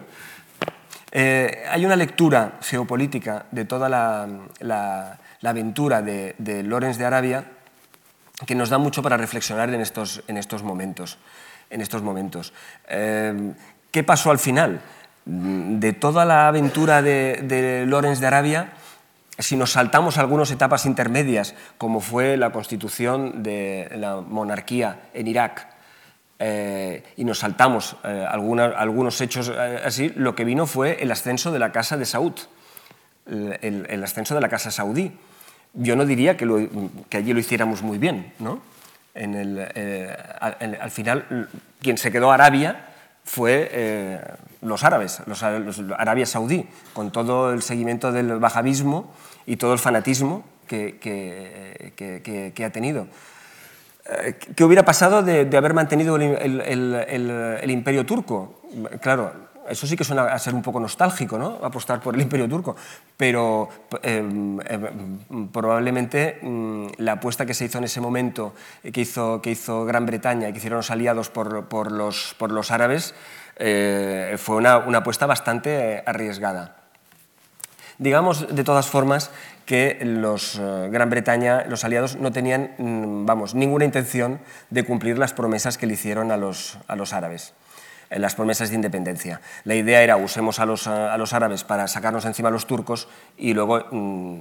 Eh, hay una lectura geopolítica de toda la, la la aventura de, de Lorenz de Arabia, que nos da mucho para reflexionar en estos, en estos momentos. En estos momentos. Eh, ¿Qué pasó al final? De toda la aventura de, de Lorenz de Arabia, si nos saltamos algunas etapas intermedias, como fue la constitución de la monarquía en Irak, eh, y nos saltamos eh, algunos hechos eh, así, lo que vino fue el ascenso de la Casa de Saud, el, ascenso de la Casa Saudí yo no diría que, allí lo hiciéramos muy bien. ¿no? Eh, al, al, final, quien se quedó Arabia fue eh, los árabes, los, Arabia Saudí, con todo el seguimiento del wahabismo y todo el fanatismo que, que, ha tenido. Eh, ¿Qué hubiera pasado de, haber mantenido el, el imperio turco? Claro, eso sí que suena a ser un poco nostálgico, ¿no? apostar por el imperio turco, pero eh, eh, probablemente mm, la apuesta que se hizo en ese momento, que hizo, que hizo Gran Bretaña y que hicieron los aliados por, por, los, por los, árabes, eh, fue una, una, apuesta bastante arriesgada. Digamos, de todas formas, que los uh, Gran Bretaña, los aliados, no tenían, mm, vamos, ninguna intención de cumplir las promesas que le hicieron a los, a los árabes las promesas de independencia. La idea era usemos a los, a los árabes para sacarnos encima a los turcos y luego mmm,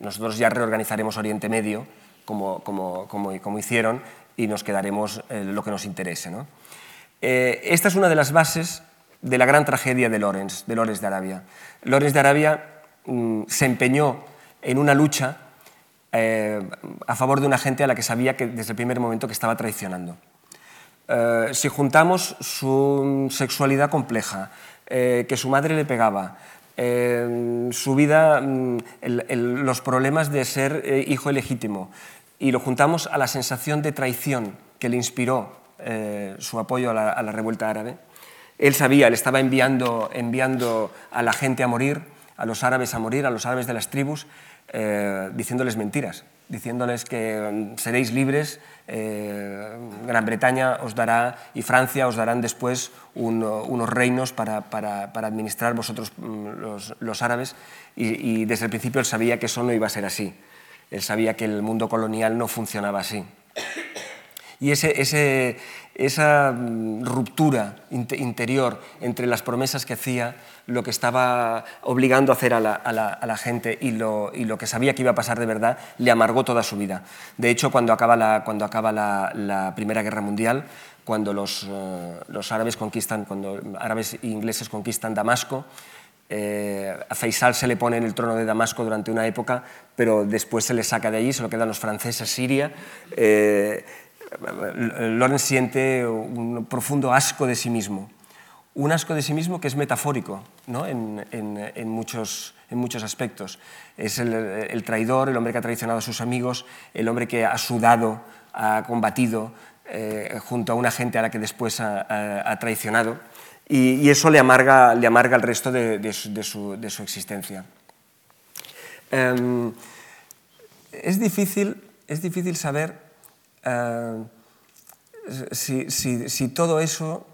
nosotros ya reorganizaremos Oriente Medio como, como, como, como hicieron y nos quedaremos eh, lo que nos interese. Eh, esta es una de las bases de la gran tragedia de Lorenz, de Lorenz de Arabia. Lorenz de Arabia mmm, se empeñó en una lucha eh, a favor de una gente a la que sabía que desde el primer momento que estaba traicionando. Eh, si juntamos su sexualidad compleja, eh, que su madre le pegaba, eh, su vida, mm, los problemas de ser eh, hijo ilegítimo, y lo juntamos a la sensación de traición que le inspiró su apoyo a la, revuelta árabe. Él sabía, él estaba enviando, enviando a la gente a morir, a los árabes a morir, a los árabes de las tribus, diciéndoles mentiras diciéndoles que mm, seréis libres, eh, Gran Bretaña os dará y Francia os darán después unos reinos para, administrar vosotros mm, los, árabes y, desde el principio él sabía que eso no iba a ser así. Él sabía que el mundo colonial no funcionaba así. Y ese, esa mm, ruptura interior entre las promesas que hacía, lo que estaba obligando a hacer a la, gente y lo, que sabía que iba a pasar de verdad, le amargó toda su vida. De hecho, cuando acaba la, cuando acaba la, Primera Guerra Mundial, cuando los, eh, los, árabes conquistan, cuando árabes e ingleses conquistan Damasco, eh, a Faisal se le pone en el trono de Damasco durante una época, pero después se le saca de allí, se lo quedan los franceses, Siria. Eh, Lorenz siente un profundo asco de sí mismo, un asco de sí mismo que es metafórico ¿no? en, muchos, en, muchos, aspectos. Es el, traidor, el hombre que ha traicionado a sus amigos, el hombre que ha sudado, ha combatido eh, junto a una gente a la que después ha, traicionado y, eso le amarga, le amarga el resto de, su, de su, existencia. Em, es, difícil, es difícil saber eh, si, todo eso...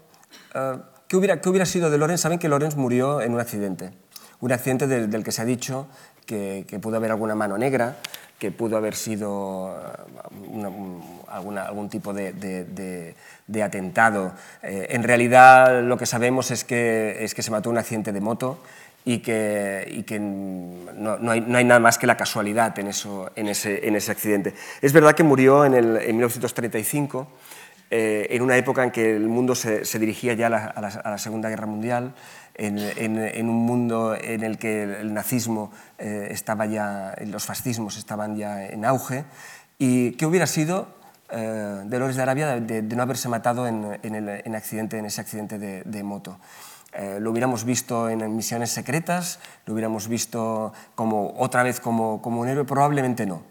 Eh, ¿qué, hubiera, ¿Qué hubiera sido de Lorenz? Saben que Lorenz murió en un accidente. Un accidente del, que se ha dicho que, pudo haber alguna mano negra, que pudo haber sido eh, algún tipo de, atentado. en realidad lo que sabemos es que, es que se mató un accidente de moto y que, que no, no, hay, nada más que la casualidad en, eso, en, ese, en ese accidente. Es verdad que murió en, el, en 1935, eh, en una época en que el mundo se, se dirigía ya a la, Segunda Guerra Mundial, en, en, un mundo en el que el nazismo eh, estaba ya, los fascismos estaban ya en auge, y qué hubiera sido eh, de Lores de Arabia de, no haberse matado en, el, accidente, en ese accidente de, de moto. Eh, lo hubiéramos visto en misiones secretas, lo hubiéramos visto como, otra vez como, como un héroe, probablemente no.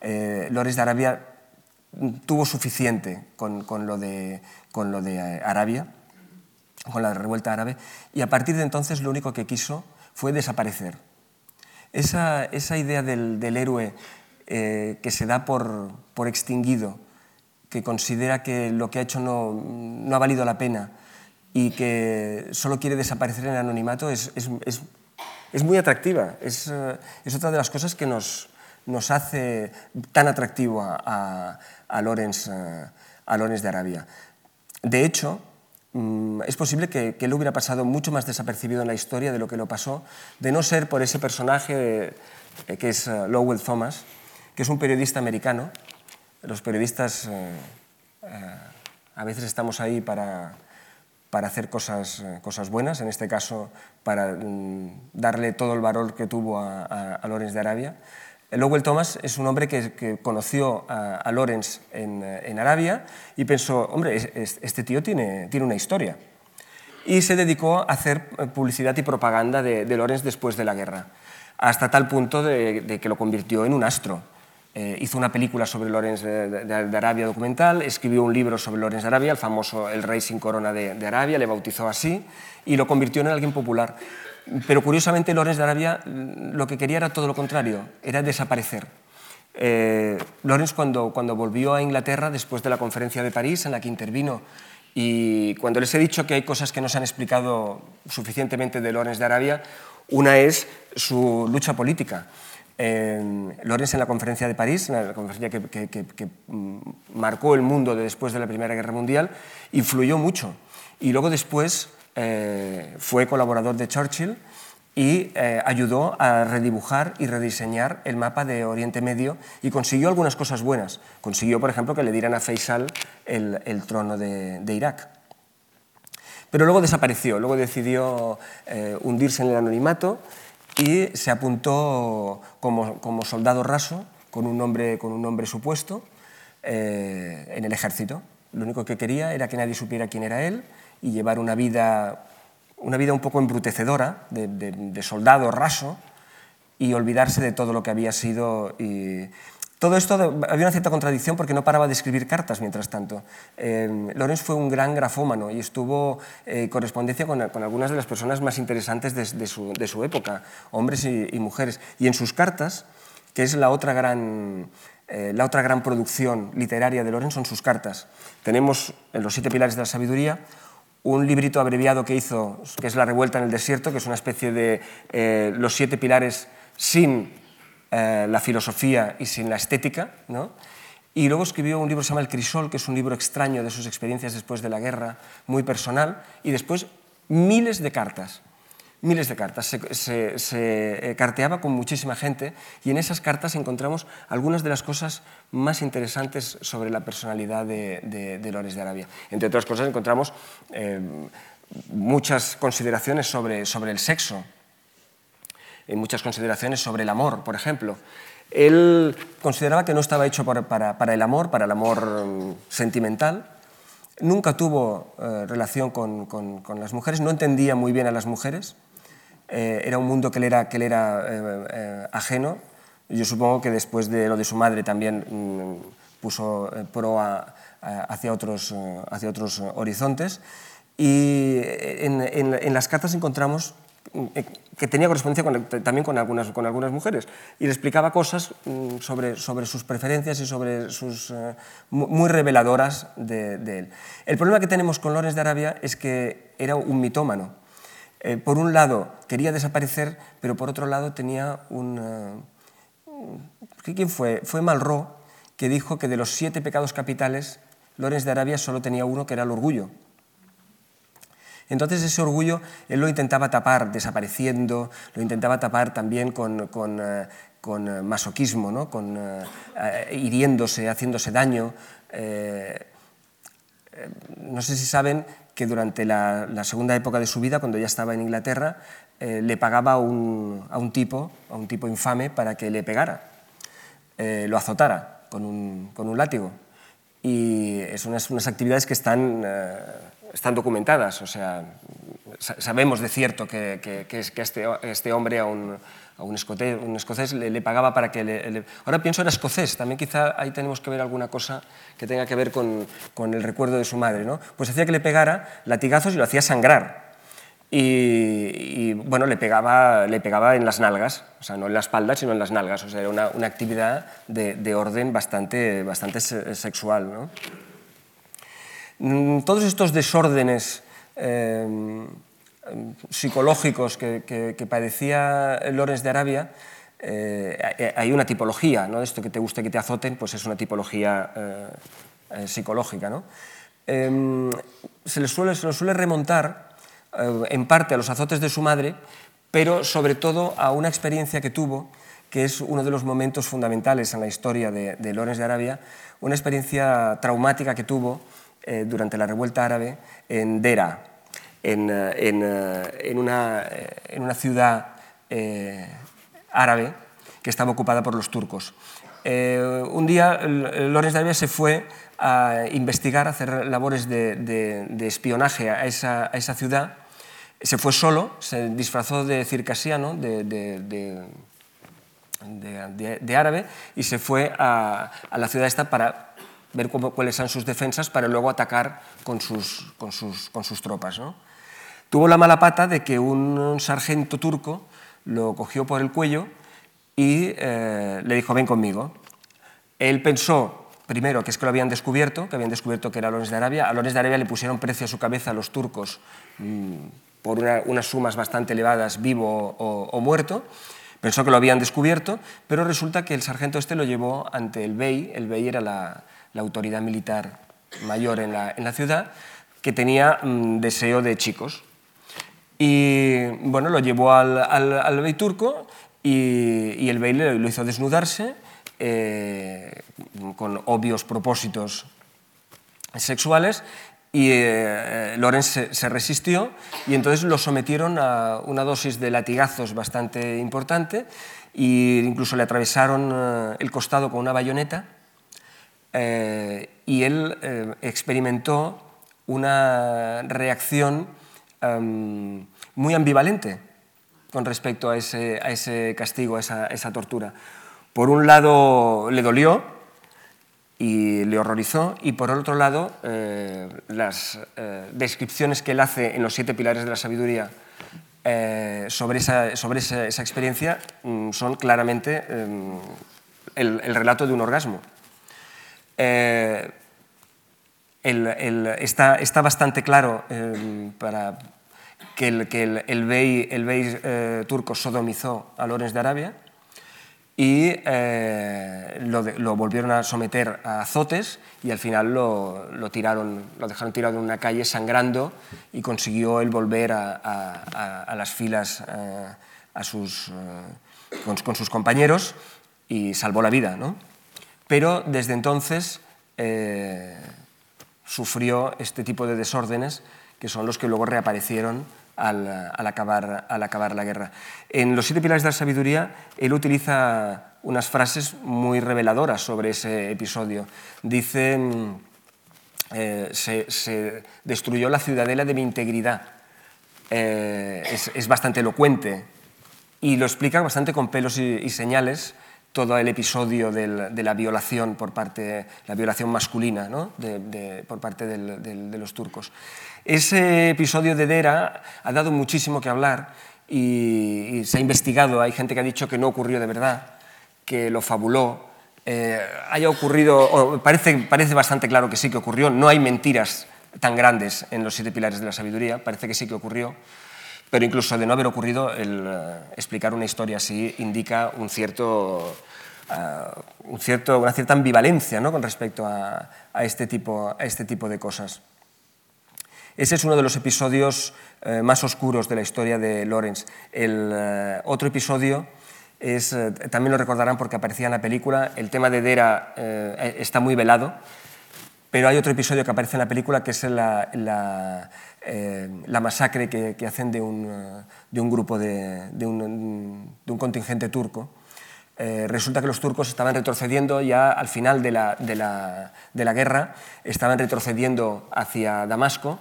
Eh, Lores de Arabia tuvo suficiente con, con, lo de, con lo de eh, Arabia, con la revuelta árabe, y a partir de entonces lo único que quiso fue desaparecer. Esa, esa idea del, del héroe que se da por, por, extinguido, que considera que lo que ha hecho no, no ha valido la pena, y que solo quiere desaparecer en el anonimato es, es, es, muy atractiva. Es, eh, es, otra de las cosas que nos, nos hace tan atractivo a, a, a, Lorenz, eh, a de Arabia. De hecho, mm, es posible que, que, él hubiera pasado mucho más desapercibido en la historia de lo que lo pasó, de no ser por ese personaje eh, que es Lowell Thomas, que es un periodista americano. Los periodistas a veces estamos ahí para, para hacer cosas, eh, cosas buenas, en este caso para mm, darle todo el valor que tuvo a, a, Lorenz de Arabia. Lowell Thomas es un hombre que, conoció a, Lorenz en, en, Arabia y pensó, hombre, este tío tiene, tiene una historia. Y se dedicó a hacer eh, publicidad y propaganda de, de Lorenz después de la guerra, hasta tal punto de que lo convirtió en un astro. Eh, hizo una película sobre Lorenz de, Arabia documental, escribió un libro sobre Lorenz de Arabia, el famoso El Rey sin Corona de, Arabia, le bautizó así y lo convirtió en alguien popular. Pero curiosamente Lorenz de Arabia mm, lo que quería era todo lo contrario, era desaparecer. Eh, Lorenz cuando, cuando volvió a Inglaterra después de la conferencia de París en la que intervino y cuando les he dicho que hay cosas que no se han explicado suficientemente de Lorenz de Arabia, una es su lucha política. Lorenz en la conferencia de París, la conferencia que, mm, marcó el mundo después de la Primera Guerra Mundial, influyó mucho. Y luego después eh, fue colaborador de Churchill y eh, ayudó a redibujar y rediseñar el mapa de Oriente Medio y consiguió algunas cosas buenas. Consiguió, por ejemplo, que le dieran a Faisal el, trono de, Irak. Pero luego desapareció, luego decidió eh, hundirse en el anonimato y se apuntó como, como soldado raso, con un nombre, con un nombre supuesto, eh, en el ejército. Lo único que quería era que nadie supiera quién era él y llevar una vida, una vida un poco embrutecedora, de, soldado raso, y olvidarse de todo lo que había sido todo esto había una cierta contradicción porque no paraba de escribir cartas mientras tanto. Eh, Lorenz fue un gran grafómano y estuvo en correspondencia con, algunas de las personas más interesantes de, su, época, hombres y, y, mujeres. Y en sus cartas, que es la otra gran, la otra gran producción literaria de Lorenz, son sus cartas. Tenemos en Los siete pilares de la sabiduría un librito abreviado que hizo, que es La revuelta en el desierto, que es una especie de eh, los siete pilares sin eh, la filosofía y sin la estética. ¿no? Y luego escribió un libro que se llama El Crisol, que es un libro extraño de sus experiencias después de la guerra, muy personal, y después miles de cartas miles de cartas, se, eh, carteaba con muchísima gente y en esas cartas encontramos algunas de las cosas más interesantes sobre la personalidad de, de, de Lorenz de Arabia. Entre otras cosas encontramos eh, muchas consideraciones sobre, sobre el sexo, y muchas consideraciones sobre el amor, por ejemplo. Él consideraba que no estaba hecho para, para, el amor, para el amor mm, sentimental, nunca tuvo eh, relación con, con, las mujeres, no entendía muy bien a las mujeres, eh, era un mundo que le era, que le era eh, ajeno. Yo supongo que después de lo de su madre también mm, puso pro hacia, otros, hacia otros horizontes. Y en, en, las cartas encontramos que tenía correspondencia también con algunas, con algunas mujeres y le explicaba cosas mm, sobre, sobre sus preferencias y sobre sus muy reveladoras de, él. El problema que tenemos con Lorenz de Arabia es que era un mitómano eh, por un lado quería desaparecer, pero por otro lado tenía un... Eh, ¿Quién fue? Fue Malraux, que dijo que de los siete pecados capitales, Lorenz de Arabia solo tenía uno, que era el orgullo. Entonces ese orgullo él lo intentaba tapar desapareciendo, lo intentaba tapar también con, con, eh, con masoquismo, ¿no? con, hiriéndose, haciéndose daño. no sé si saben que durante la, segunda época de su vida, cuando ya estaba en Inglaterra, eh, le pagaba a un, tipo, a un tipo infame, para que le pegara, eh, lo azotara con un, con un, látigo. Y es unas, unas actividades que están, eh, están documentadas, o sea, sabemos de cierto que, que, este, este hombre a un, a un escocés, un escocés le, pagaba para que le, le, Ahora pienso era escocés, también quizá ahí tenemos que ver alguna cosa que tenga que ver con, con el recuerdo de su madre. ¿no? Pues hacía que le pegara latigazos y lo hacía sangrar. Y, y, bueno, le pegaba, le pegaba en las nalgas, o sea, no en la espalda, sino en las nalgas. O sea, era una, una actividad de, de, orden bastante, bastante sexual. ¿no? Mm, todos estos desórdenes eh, psicológicos que, que, padecía Lorenz de Arabia, eh, hay una tipología, ¿no? esto que te guste que te azoten, pues es una tipología eh, psicológica. ¿no? Em, se, le suele, se le suele remontar en parte a los azotes de su madre, pero sobre todo a una experiencia que tuvo, que es uno de los momentos fundamentales en la historia de Lorenz de Arabia, una experiencia traumática que tuvo durante la revuelta árabe en Dera, en, eh, eh, en, una, eh, en una, ciudad árabe que estaba ocupada por los turcos. un día Lorenz de Arabia se fue a investigar, a hacer labores de, de, espionaje a esa, a esa, ciudad. Se fue solo, se disfrazó de circasiano, de, de, de árabe, y se fue a, a la ciudad esta para ver cómo, cuáles son sus defensas para luego atacar con sus, con sus, con sus tropas. ¿no? Tuvo la mala pata de que un sargento turco lo cogió por el cuello y eh, le dijo, ven conmigo. Él pensó, primero, que es que lo habían descubierto, que habían descubierto que era Lorenz de Arabia. A Lorenz de Arabia le pusieron precio a su cabeza a los turcos mmm, por una, unas sumas bastante elevadas, vivo o, o, muerto. Pensó que lo habían descubierto, pero resulta que el sargento este lo llevó ante el Bey. El Bey era la, la autoridad militar mayor en la, en la ciudad, que tenía mmm, deseo de chicos. Y bueno, lo llevó al, al, al bey turco y, y, el bey lo hizo desnudarse eh, con obvios propósitos sexuales y eh, Lorenz se, se, resistió y entonces lo sometieron a una dosis de latigazos bastante importante e incluso le atravesaron eh, el costado con una bayoneta eh, y él eh, experimentó una reacción um, muy ambivalente con respecto a ese, a ese castigo, a esa, esa, tortura. Por un lado le dolió y le horrorizó, y por el otro lado eh, las eh, descripciones que él hace en los siete pilares de la sabiduría eh, sobre, esa, sobre esa, experiencia mm, son claramente em, el, relato de un orgasmo. Está, está, bastante claro em, para que el, bey, bey turco sodomizó a Lorenz de Arabia, y eh, lo, volvieron a someter a azotes y al final lo, tiraron, lo dejaron tirado en una calle sangrando y consiguió él volver a, las filas eh, eh, con, sus compañeros y salvó la vida. ¿no? Pero desde entonces sufrió este tipo de desórdenes que son los que luego reaparecieron al, acabar, al acabar la guerra. En Los siete pilares de la sabiduría, él utiliza unas frases muy reveladoras sobre ese episodio. Dice, eh, se, destruyó la ciudadela de mi integridad. Eh, es, bastante elocuente y lo explica bastante con pelos y, señales todo el episodio de la violación por parte, la violación masculina ¿no? por parte de los turcos. Ese episodio de Dera ha dado muchísimo que hablar y, se ha investigado. Hay gente que ha dicho que no ocurrió de verdad, que lo fabuló. Eh, haya ocurrido, parece, parece bastante claro que sí que ocurrió. No hay mentiras tan grandes en los siete pilares de la sabiduría. Parece que sí que ocurrió. Pero incluso de no haber ocurrido, el eh, explicar una historia así indica un cierto, uh, un cierto, una cierta ambivalencia ¿no? con respecto a, a, este tipo, a este tipo de cosas. Ese es uno de los episodios eh, más oscuros de la historia de Lawrence. El eh, otro episodio es, eh, también lo recordarán porque aparecía en la película, el tema de Dera está muy velado, pero hay otro episodio que aparece en la película que es la, la, masacre que, hacen de un, de un grupo, de, un, contingente turco. resulta que los turcos estaban retrocediendo ya al final de la, de la, de la guerra, estaban retrocediendo hacia Damasco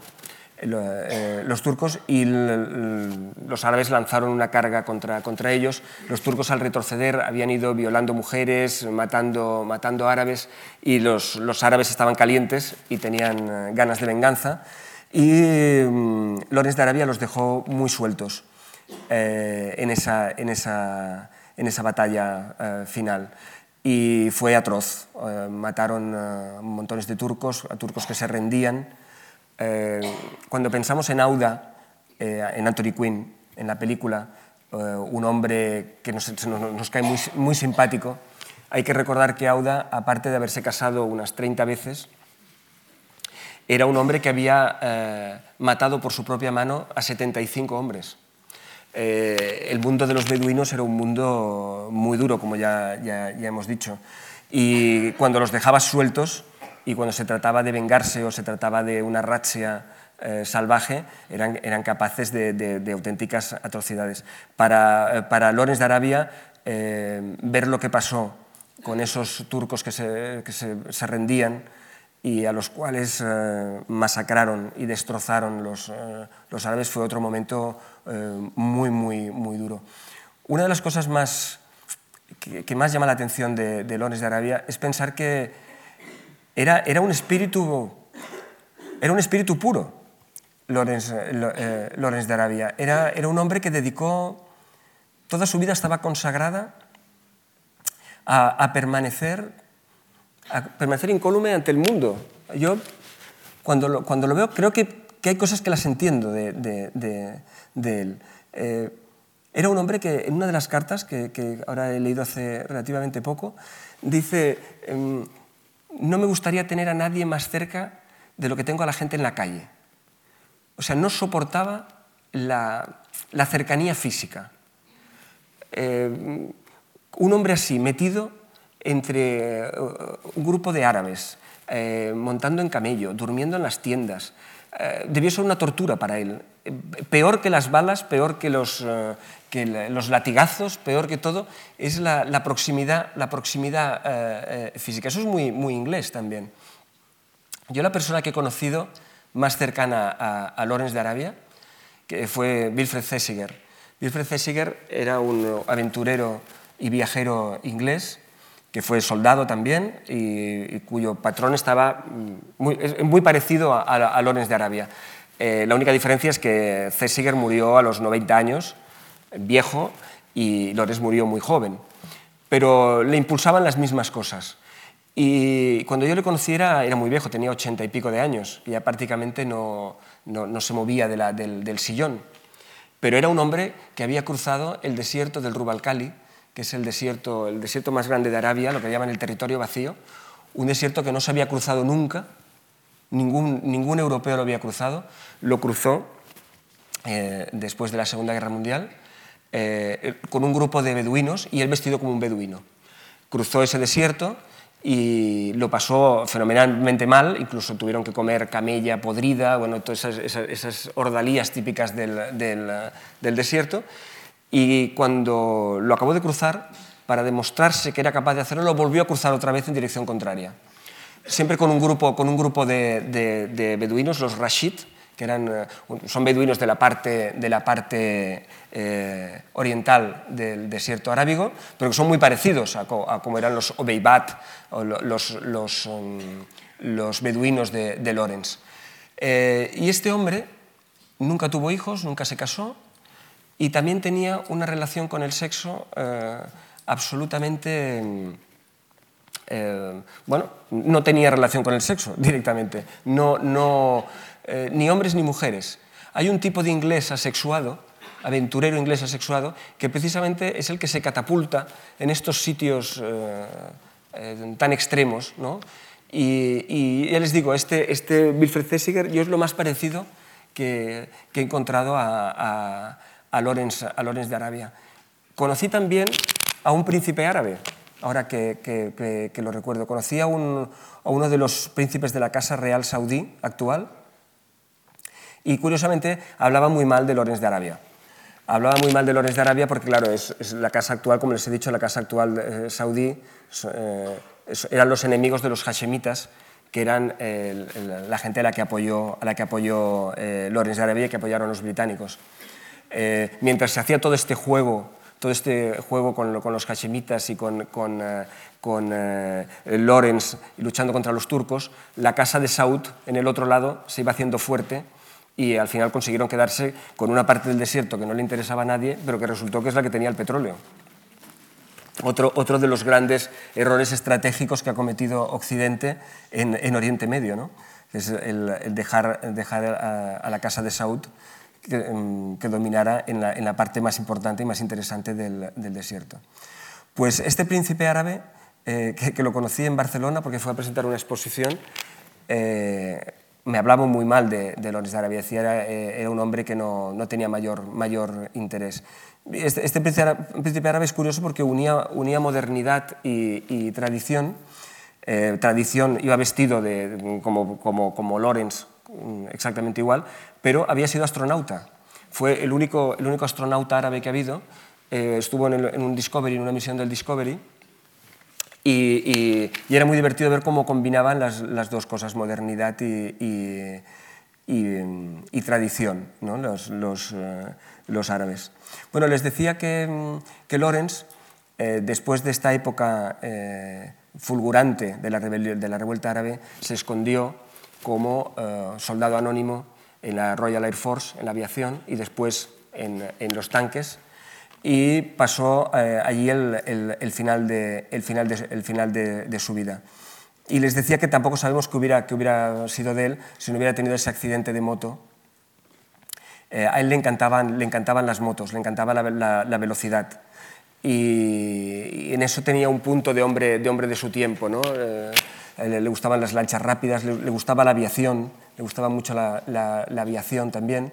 eh, los turcos y los árabes lanzaron una carga contra, contra ellos. Los turcos al retroceder habían ido violando mujeres, matando, matando árabes y los, los árabes estaban calientes y tenían eh, ganas de venganza. Y um, Lorenz de Arabia los dejó muy sueltos eh, en, esa, en, esa, en, esa, batalla final y fue atroz. mataron a montones de turcos, a turcos que se rendían eh, cuando pensamos en Auda, eh, en Anthony Quinn, en la película, eh, un hombre que nos, nos, cae muy, muy, simpático, hay que recordar que Auda, aparte de haberse casado unas 30 veces, era un hombre que había matado por su propia mano a 75 hombres. el mundo de los beduinos era un mundo muy duro, como ya, ya, ya hemos dicho. Y cuando los dejabas sueltos, y cuando se trataba de vengarse o se trataba de una razzia eh, salvaje, eran, eran capaces de, de, auténticas atrocidades. Para, eh, para Lorenz de Arabia, eh, ver lo que pasó con esos turcos que se, que se, se rendían y a los cuales masacraron y destrozaron los, los, árabes fue otro momento muy, muy, muy duro. Una de las cosas más, que, más llama la atención de, de Lorenz de Arabia es pensar que era, un, espíritu, era un espíritu puro, Lorenz, eh, eh, de Arabia. Era, era un hombre que dedicó, toda su vida estaba consagrada a, permanecer, a permanecer incólume ante el mundo. Yo, cuando lo, cuando lo veo, creo que, hay cosas que las entiendo de, él. Eh, era un hombre que en una de las cartas, que, ahora he leído hace relativamente poco, dice... Em, no me gustaría tener a nadie más cerca de lo que tengo a la gente en la calle. O sea, no soportaba la, cercanía física. Eh, un hombre así, metido entre eh, un grupo de árabes, eh, montando en camello, durmiendo en las tiendas, debió ser una tortura para él. Peor que las balas, peor que los, que los latigazos, peor que todo, es la, proximidad, la proximidad eh, eh, física. Eso es muy, muy inglés también. Yo la persona que he conocido más cercana a, a Lorenz de Arabia que fue Wilfred Thesiger. Wilfred Thesiger era un aventurero y viajero inglés que fue soldado también y, cuyo patrón estaba muy, parecido a, a, Lorenz de Arabia. Eh, la única diferencia es que Césiger murió a los 90 años, viejo, y Lorenz murió muy joven. Pero le impulsaban las mismas cosas. Y cuando yo le conocí era, muy viejo, tenía 80 y pico de años, ya prácticamente no, no, se movía del, del sillón pero era un hombre que había cruzado el desierto del Rubalcali, que es el desierto, el desierto más grande de Arabia, lo que llaman el territorio vacío, un desierto que no se había cruzado nunca, ningún, ningún europeo lo había cruzado, lo cruzó eh, después de la Segunda Guerra Mundial eh, con un grupo de beduinos y él vestido como un beduino. Cruzó ese desierto y lo pasó fenomenalmente mal, incluso tuvieron que comer camella podrida, bueno, todas esas, esas, ordalías típicas del, del, desierto, y cuando lo acabó de cruzar, para demostrarse que era capaz de hacerlo, lo volvió a cruzar otra vez en dirección contraria. Siempre con un grupo, con un grupo de, beduinos, los Rashid, que eran, eh, son beduinos de la parte, de la parte eh, oriental del desierto arábigo, pero que son muy parecidos a, como eran los Obeibat o los, um, los beduinos de, de Lorenz. Eh, y este hombre nunca tuvo hijos, nunca se casó y también tenía una relación con el sexo absolutamente... bueno, no tenía relación con el sexo directamente, no, no, eh, ni hombres ni mujeres. Hay un tipo de inglés asexuado, aventurero inglés asexuado, que precisamente es el que se catapulta en estos sitios eh, eh, tan extremos. ¿no? Y, ya les digo, este, este Wilfred Thesiger yo es lo más parecido que, he encontrado a, Lorenz, a de Arabia. Conocí también a un príncipe árabe, ahora que, lo recuerdo. Conocí a, un, a, uno de los príncipes de la Casa Real Saudí actual, y curiosamente hablaba muy mal de Lorenz de Arabia. Hablaba muy mal de Lorenz de Arabia porque, claro, es, la casa actual, como les he dicho, la casa actual eh, saudí, eh, eran los enemigos de los hashemitas, que eran la gente a la que apoyó, a la que apoyó eh, Lorenz de Arabia y que apoyaron los británicos. Mientras se hacía todo este juego, todo este juego con, los hashemitas y con, con, con Lorenz luchando contra los turcos, la casa de Saud, en el otro lado, se iba haciendo fuerte y al final consiguieron quedarse con una parte del desierto que no le interesaba a nadie, pero que resultó que es la que tenía el petróleo. Otro, otro de los grandes errores estratégicos que ha cometido Occidente en, en Oriente Medio, ¿no? es el, dejar, dejar a, la casa de Saud que, em, que dominara en la, parte más importante y más interesante del, desierto. Pues este príncipe árabe, eh, que, lo conocí en Barcelona porque fue a presentar una exposición, eh, me hablaba muy mal de, de Lorenz de Arabia, decía era, eh, era un hombre que no, no tenía mayor, mayor interés. Este, este príncipe árabe es curioso porque unía, unía modernidad y, y tradición. Tradición iba vestido de, como, como, como Lorenz, exactamente igual, pero había sido astronauta. Fue el único, el único astronauta árabe que ha habido. Eh, estuvo en, el, en un Discovery, en una misión del Discovery, y, era muy divertido ver cómo combinaban las, las dos cosas, modernidad y, y tradición, ¿no? los, los, eh, los, árabes. Bueno, les decía que, que Lorenz, eh, después de esta época eh, fulgurante de la, de la, revuelta árabe, se escondió como soldado anónimo en la Royal Air Force, en la aviación, y después en, en los tanques, y pasó eh, allí el, el, final, de, el final, de, el final de, de, su vida. Y les decía que tampoco sabemos qué hubiera, qué hubiera sido de él si no hubiera tenido ese accidente de moto. Eh, a él le encantaban, le encantaban las motos, le encantaba la, la, la velocidad. Y, y, en eso tenía un punto de hombre de, hombre de su tiempo. ¿no? Eh, le, gustaban las lanchas rápidas, le, le, gustaba la aviación, le gustaba mucho la, la aviación también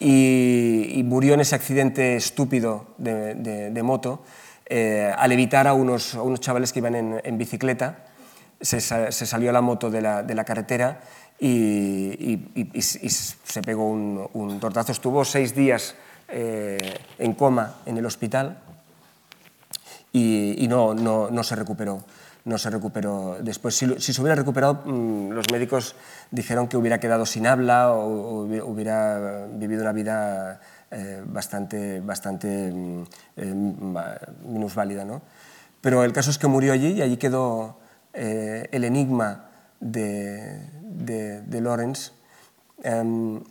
y, y, murió en ese accidente estúpido de, de, de moto eh, al evitar a unos, a unos, chavales que iban en, en bicicleta. Se, se, salió la moto de la, de la carretera y, y, y, se pegó un, un, tortazo. Estuvo seis días eh, en coma en el hospital y, no, no, no se recuperó no se recuperó después. Si, si se hubiera recuperado, mmm, los médicos dijeron que hubiera quedado sin habla o, o hubiera vivido una vida eh, bastante, bastante mm, eh, minusválida. ¿no? Pero el caso es que murió allí y allí quedó eh, el enigma de, de, Lawrence. Em,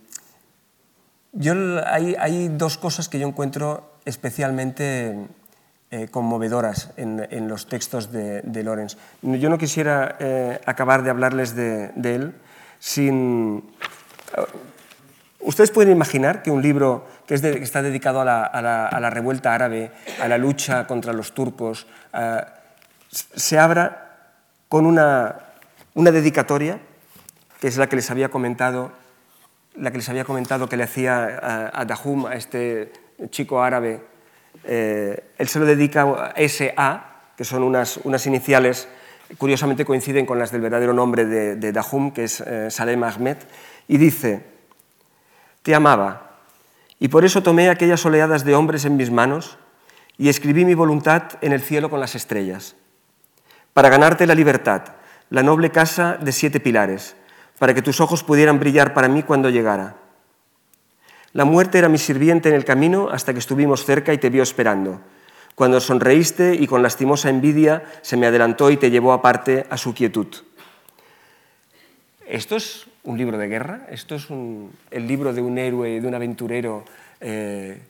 yo, hay, hay, dos cosas que yo encuentro especialmente eh, conmovedoras en, los textos de, de, Lawrence. Yo no quisiera eh, acabar de hablarles de, él sin... Ustedes pueden imaginar que un libro que, está dedicado a la, revuelta árabe, a la lucha contra los turcos, eh, se abra con una, dedicatoria, que es la que les había comentado, la que les había comentado que le hacía a, Dahum, a este chico árabe. Eh, él se lo dedica a S.A., que son unas, iniciales, curiosamente coinciden con las del verdadero nombre de, Dahum, que es eh, Salem Ahmed, y dice, te amaba, y por eso tomé aquellas oleadas de hombres en mis manos y escribí mi voluntad en el cielo con las estrellas, para ganarte la libertad, la noble casa de siete pilares, para que tus ojos pudieran brillar para mí cuando llegara. La muerte era mi sirviente en el camino hasta que estuvimos cerca y te vio esperando, cuando sonreíste y con lastimosa envidia se me adelantó y te llevó aparte a su quietud. Esto es un libro de guerra, esto es el libro de un héroe, de un aventurero eh,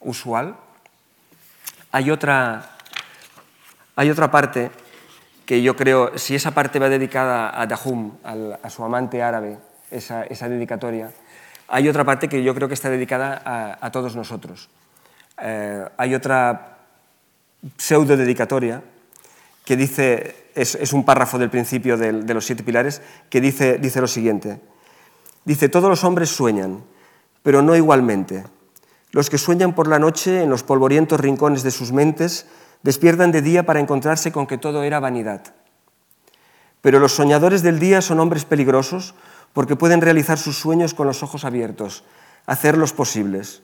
usual. Hay otra, hay otra parte que yo creo, si esa parte va dedicada a Dahum, a su amante árabe, esa, dedicatoria, hay otra parte que yo creo que está dedicada a, todos nosotros. Eh, hay otra pseudo dedicatoria que dice es, un párrafo del principio de, los siete pilares, que dice, dice lo siguiente. Dice, todos los hombres sueñan, pero no igualmente. Los que sueñan por la noche en los polvorientos rincones de sus mentes despiertan de día para encontrarse con que todo era vanidad. Pero los soñadores del día son hombres peligrosos porque pueden realizar sus sueños con los ojos abiertos, hacerlos posibles.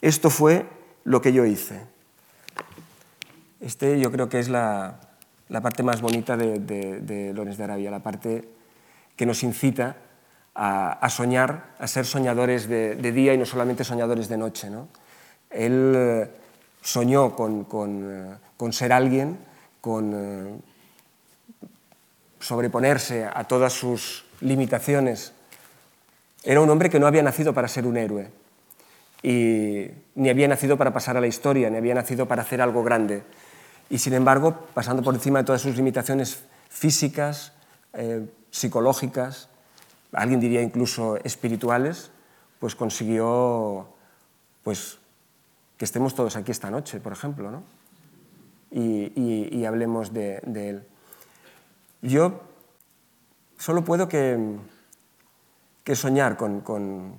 Esto fue lo que yo hice. Este yo creo que es la, la parte más bonita de, de, de Arabia, la parte que nos incita a, soñar, a ser soñadores de, día y no solamente soñadores de noche. Él eh, soñó con, eh, ser alguien, con eh, sobreponerse a todas sus limitaciones. Era un hombre que no había nacido para ser un héroe, y ni había nacido para pasar a la historia, ni había nacido para hacer algo grande y sin embargo, pasando por encima de todas sus limitaciones físicas, eh, psicológicas, alguien diría incluso espirituales, pues consiguió pues, que estemos todos aquí esta noche, por ejemplo, ¿no? y, hablemos de, él. Yo solo puedo que, que soñar con, con,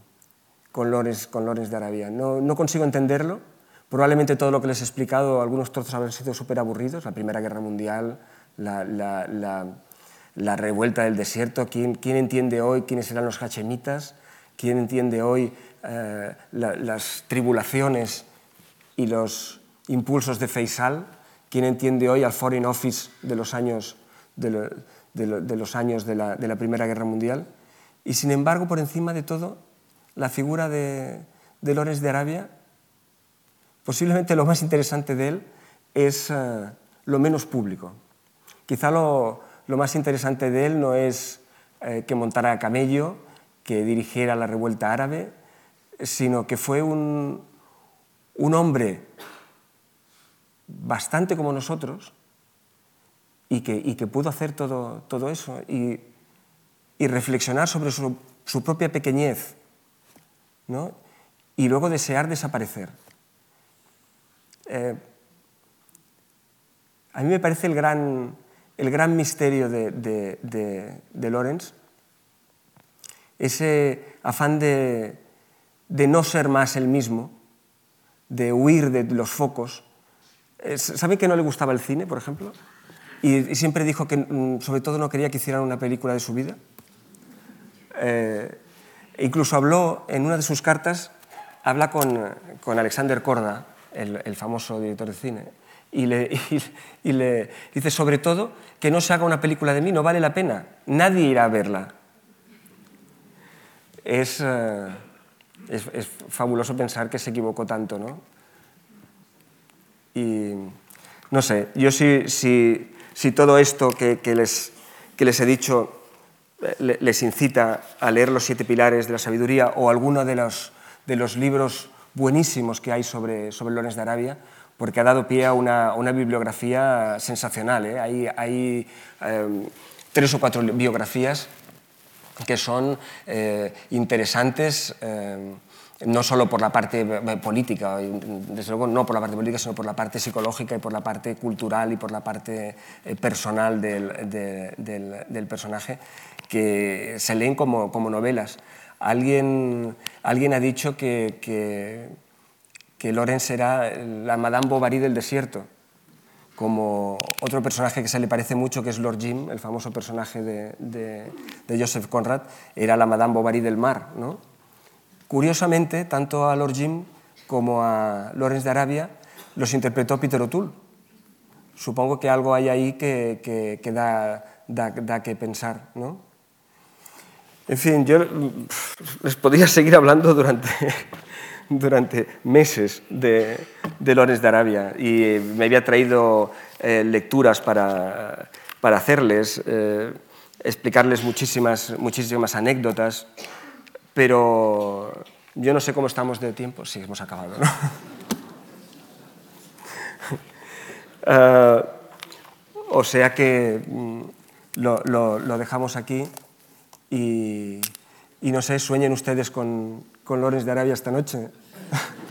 con, Lorenz, de Arabia. No, no consigo entenderlo, Probablemente todo lo que les he explicado, algunos trozos habrán sido súper aburridos, la Primera Guerra Mundial, la, revuelta del desierto, ¿Quién, ¿Quién, entiende hoy quiénes eran los hachemitas? ¿Quién entiende hoy eh, las tribulaciones y los impulsos de Faisal? ¿Quién entiende hoy al Foreign Office de los años de, los años de la, Primera Guerra Mundial? Y sin embargo, por encima de todo, la figura de, de de Arabia Posiblemente lo más interesante de él es eh, lo menos público. Quizá lo, más interesante de él no es eh, que montara a camello, que dirigiera la revuelta árabe, sino que fue un, hombre bastante como nosotros y que, pudo hacer todo, eso y, reflexionar sobre su, propia pequeñez y luego desear desaparecer. Eh, a mí me parece el gran, el gran misterio de, de, Lorenz, ese afán de, no ser más el mismo, de huir de los focos. Eh, ¿Saben que no le gustaba el cine, por ejemplo? Y, siempre dijo que mm, sobre todo no quería que hicieran una película de su vida. Eh, incluso habló en una de sus cartas, habla con, con Alexander Korda, el, famoso director de cine, y le, y, le, dice sobre todo que no se haga una película de mí, no vale la pena, nadie irá a verla. Es, eh, es, fabuloso pensar que se equivocó tanto, ¿no? Y no sé, yo si, si, si todo esto que, que, les, que les he dicho eh, les incita a leer los siete pilares de la sabiduría o alguno de los, de los libros buenísimos que hay sobre, sobre Lorenz de Arabia, porque ha dado pie a una, una bibliografía sensacional. ¿eh? Hay, hay eh, tres o cuatro biografías que son eh, interesantes. Eh, no solo por la parte política, desde luego no por la parte política, sino por la parte psicológica y por la parte cultural y por la parte eh, personal del, de, del, personaje, que se leen como, como novelas. Alguien, alguien ha dicho que, que, que Lorenz era la Madame Bovary del desierto, como otro personaje que se le parece mucho, que es Lord Jim, el famoso personaje de, de, de Joseph Conrad, era la Madame Bovary del mar. ¿no? Curiosamente, tanto a Lord Jim como a Lorenz de Arabia los interpretó Peter O'Toole. Supongo que algo hay ahí que, que, da, da, da, que pensar. ¿no? En fin, yo les podría seguir hablando durante, durante meses de, de Lorenz de Arabia y me había traído eh, lecturas para, para hacerles, eh, explicarles muchísimas, muchísimas anécdotas pero yo no sé cómo estamos de tiempo. Sí, hemos acabado, ¿no? uh, o sea que mm, lo, dejamos aquí y, y, no sé, sueñen ustedes con, con Lorenz de Arabia esta noche.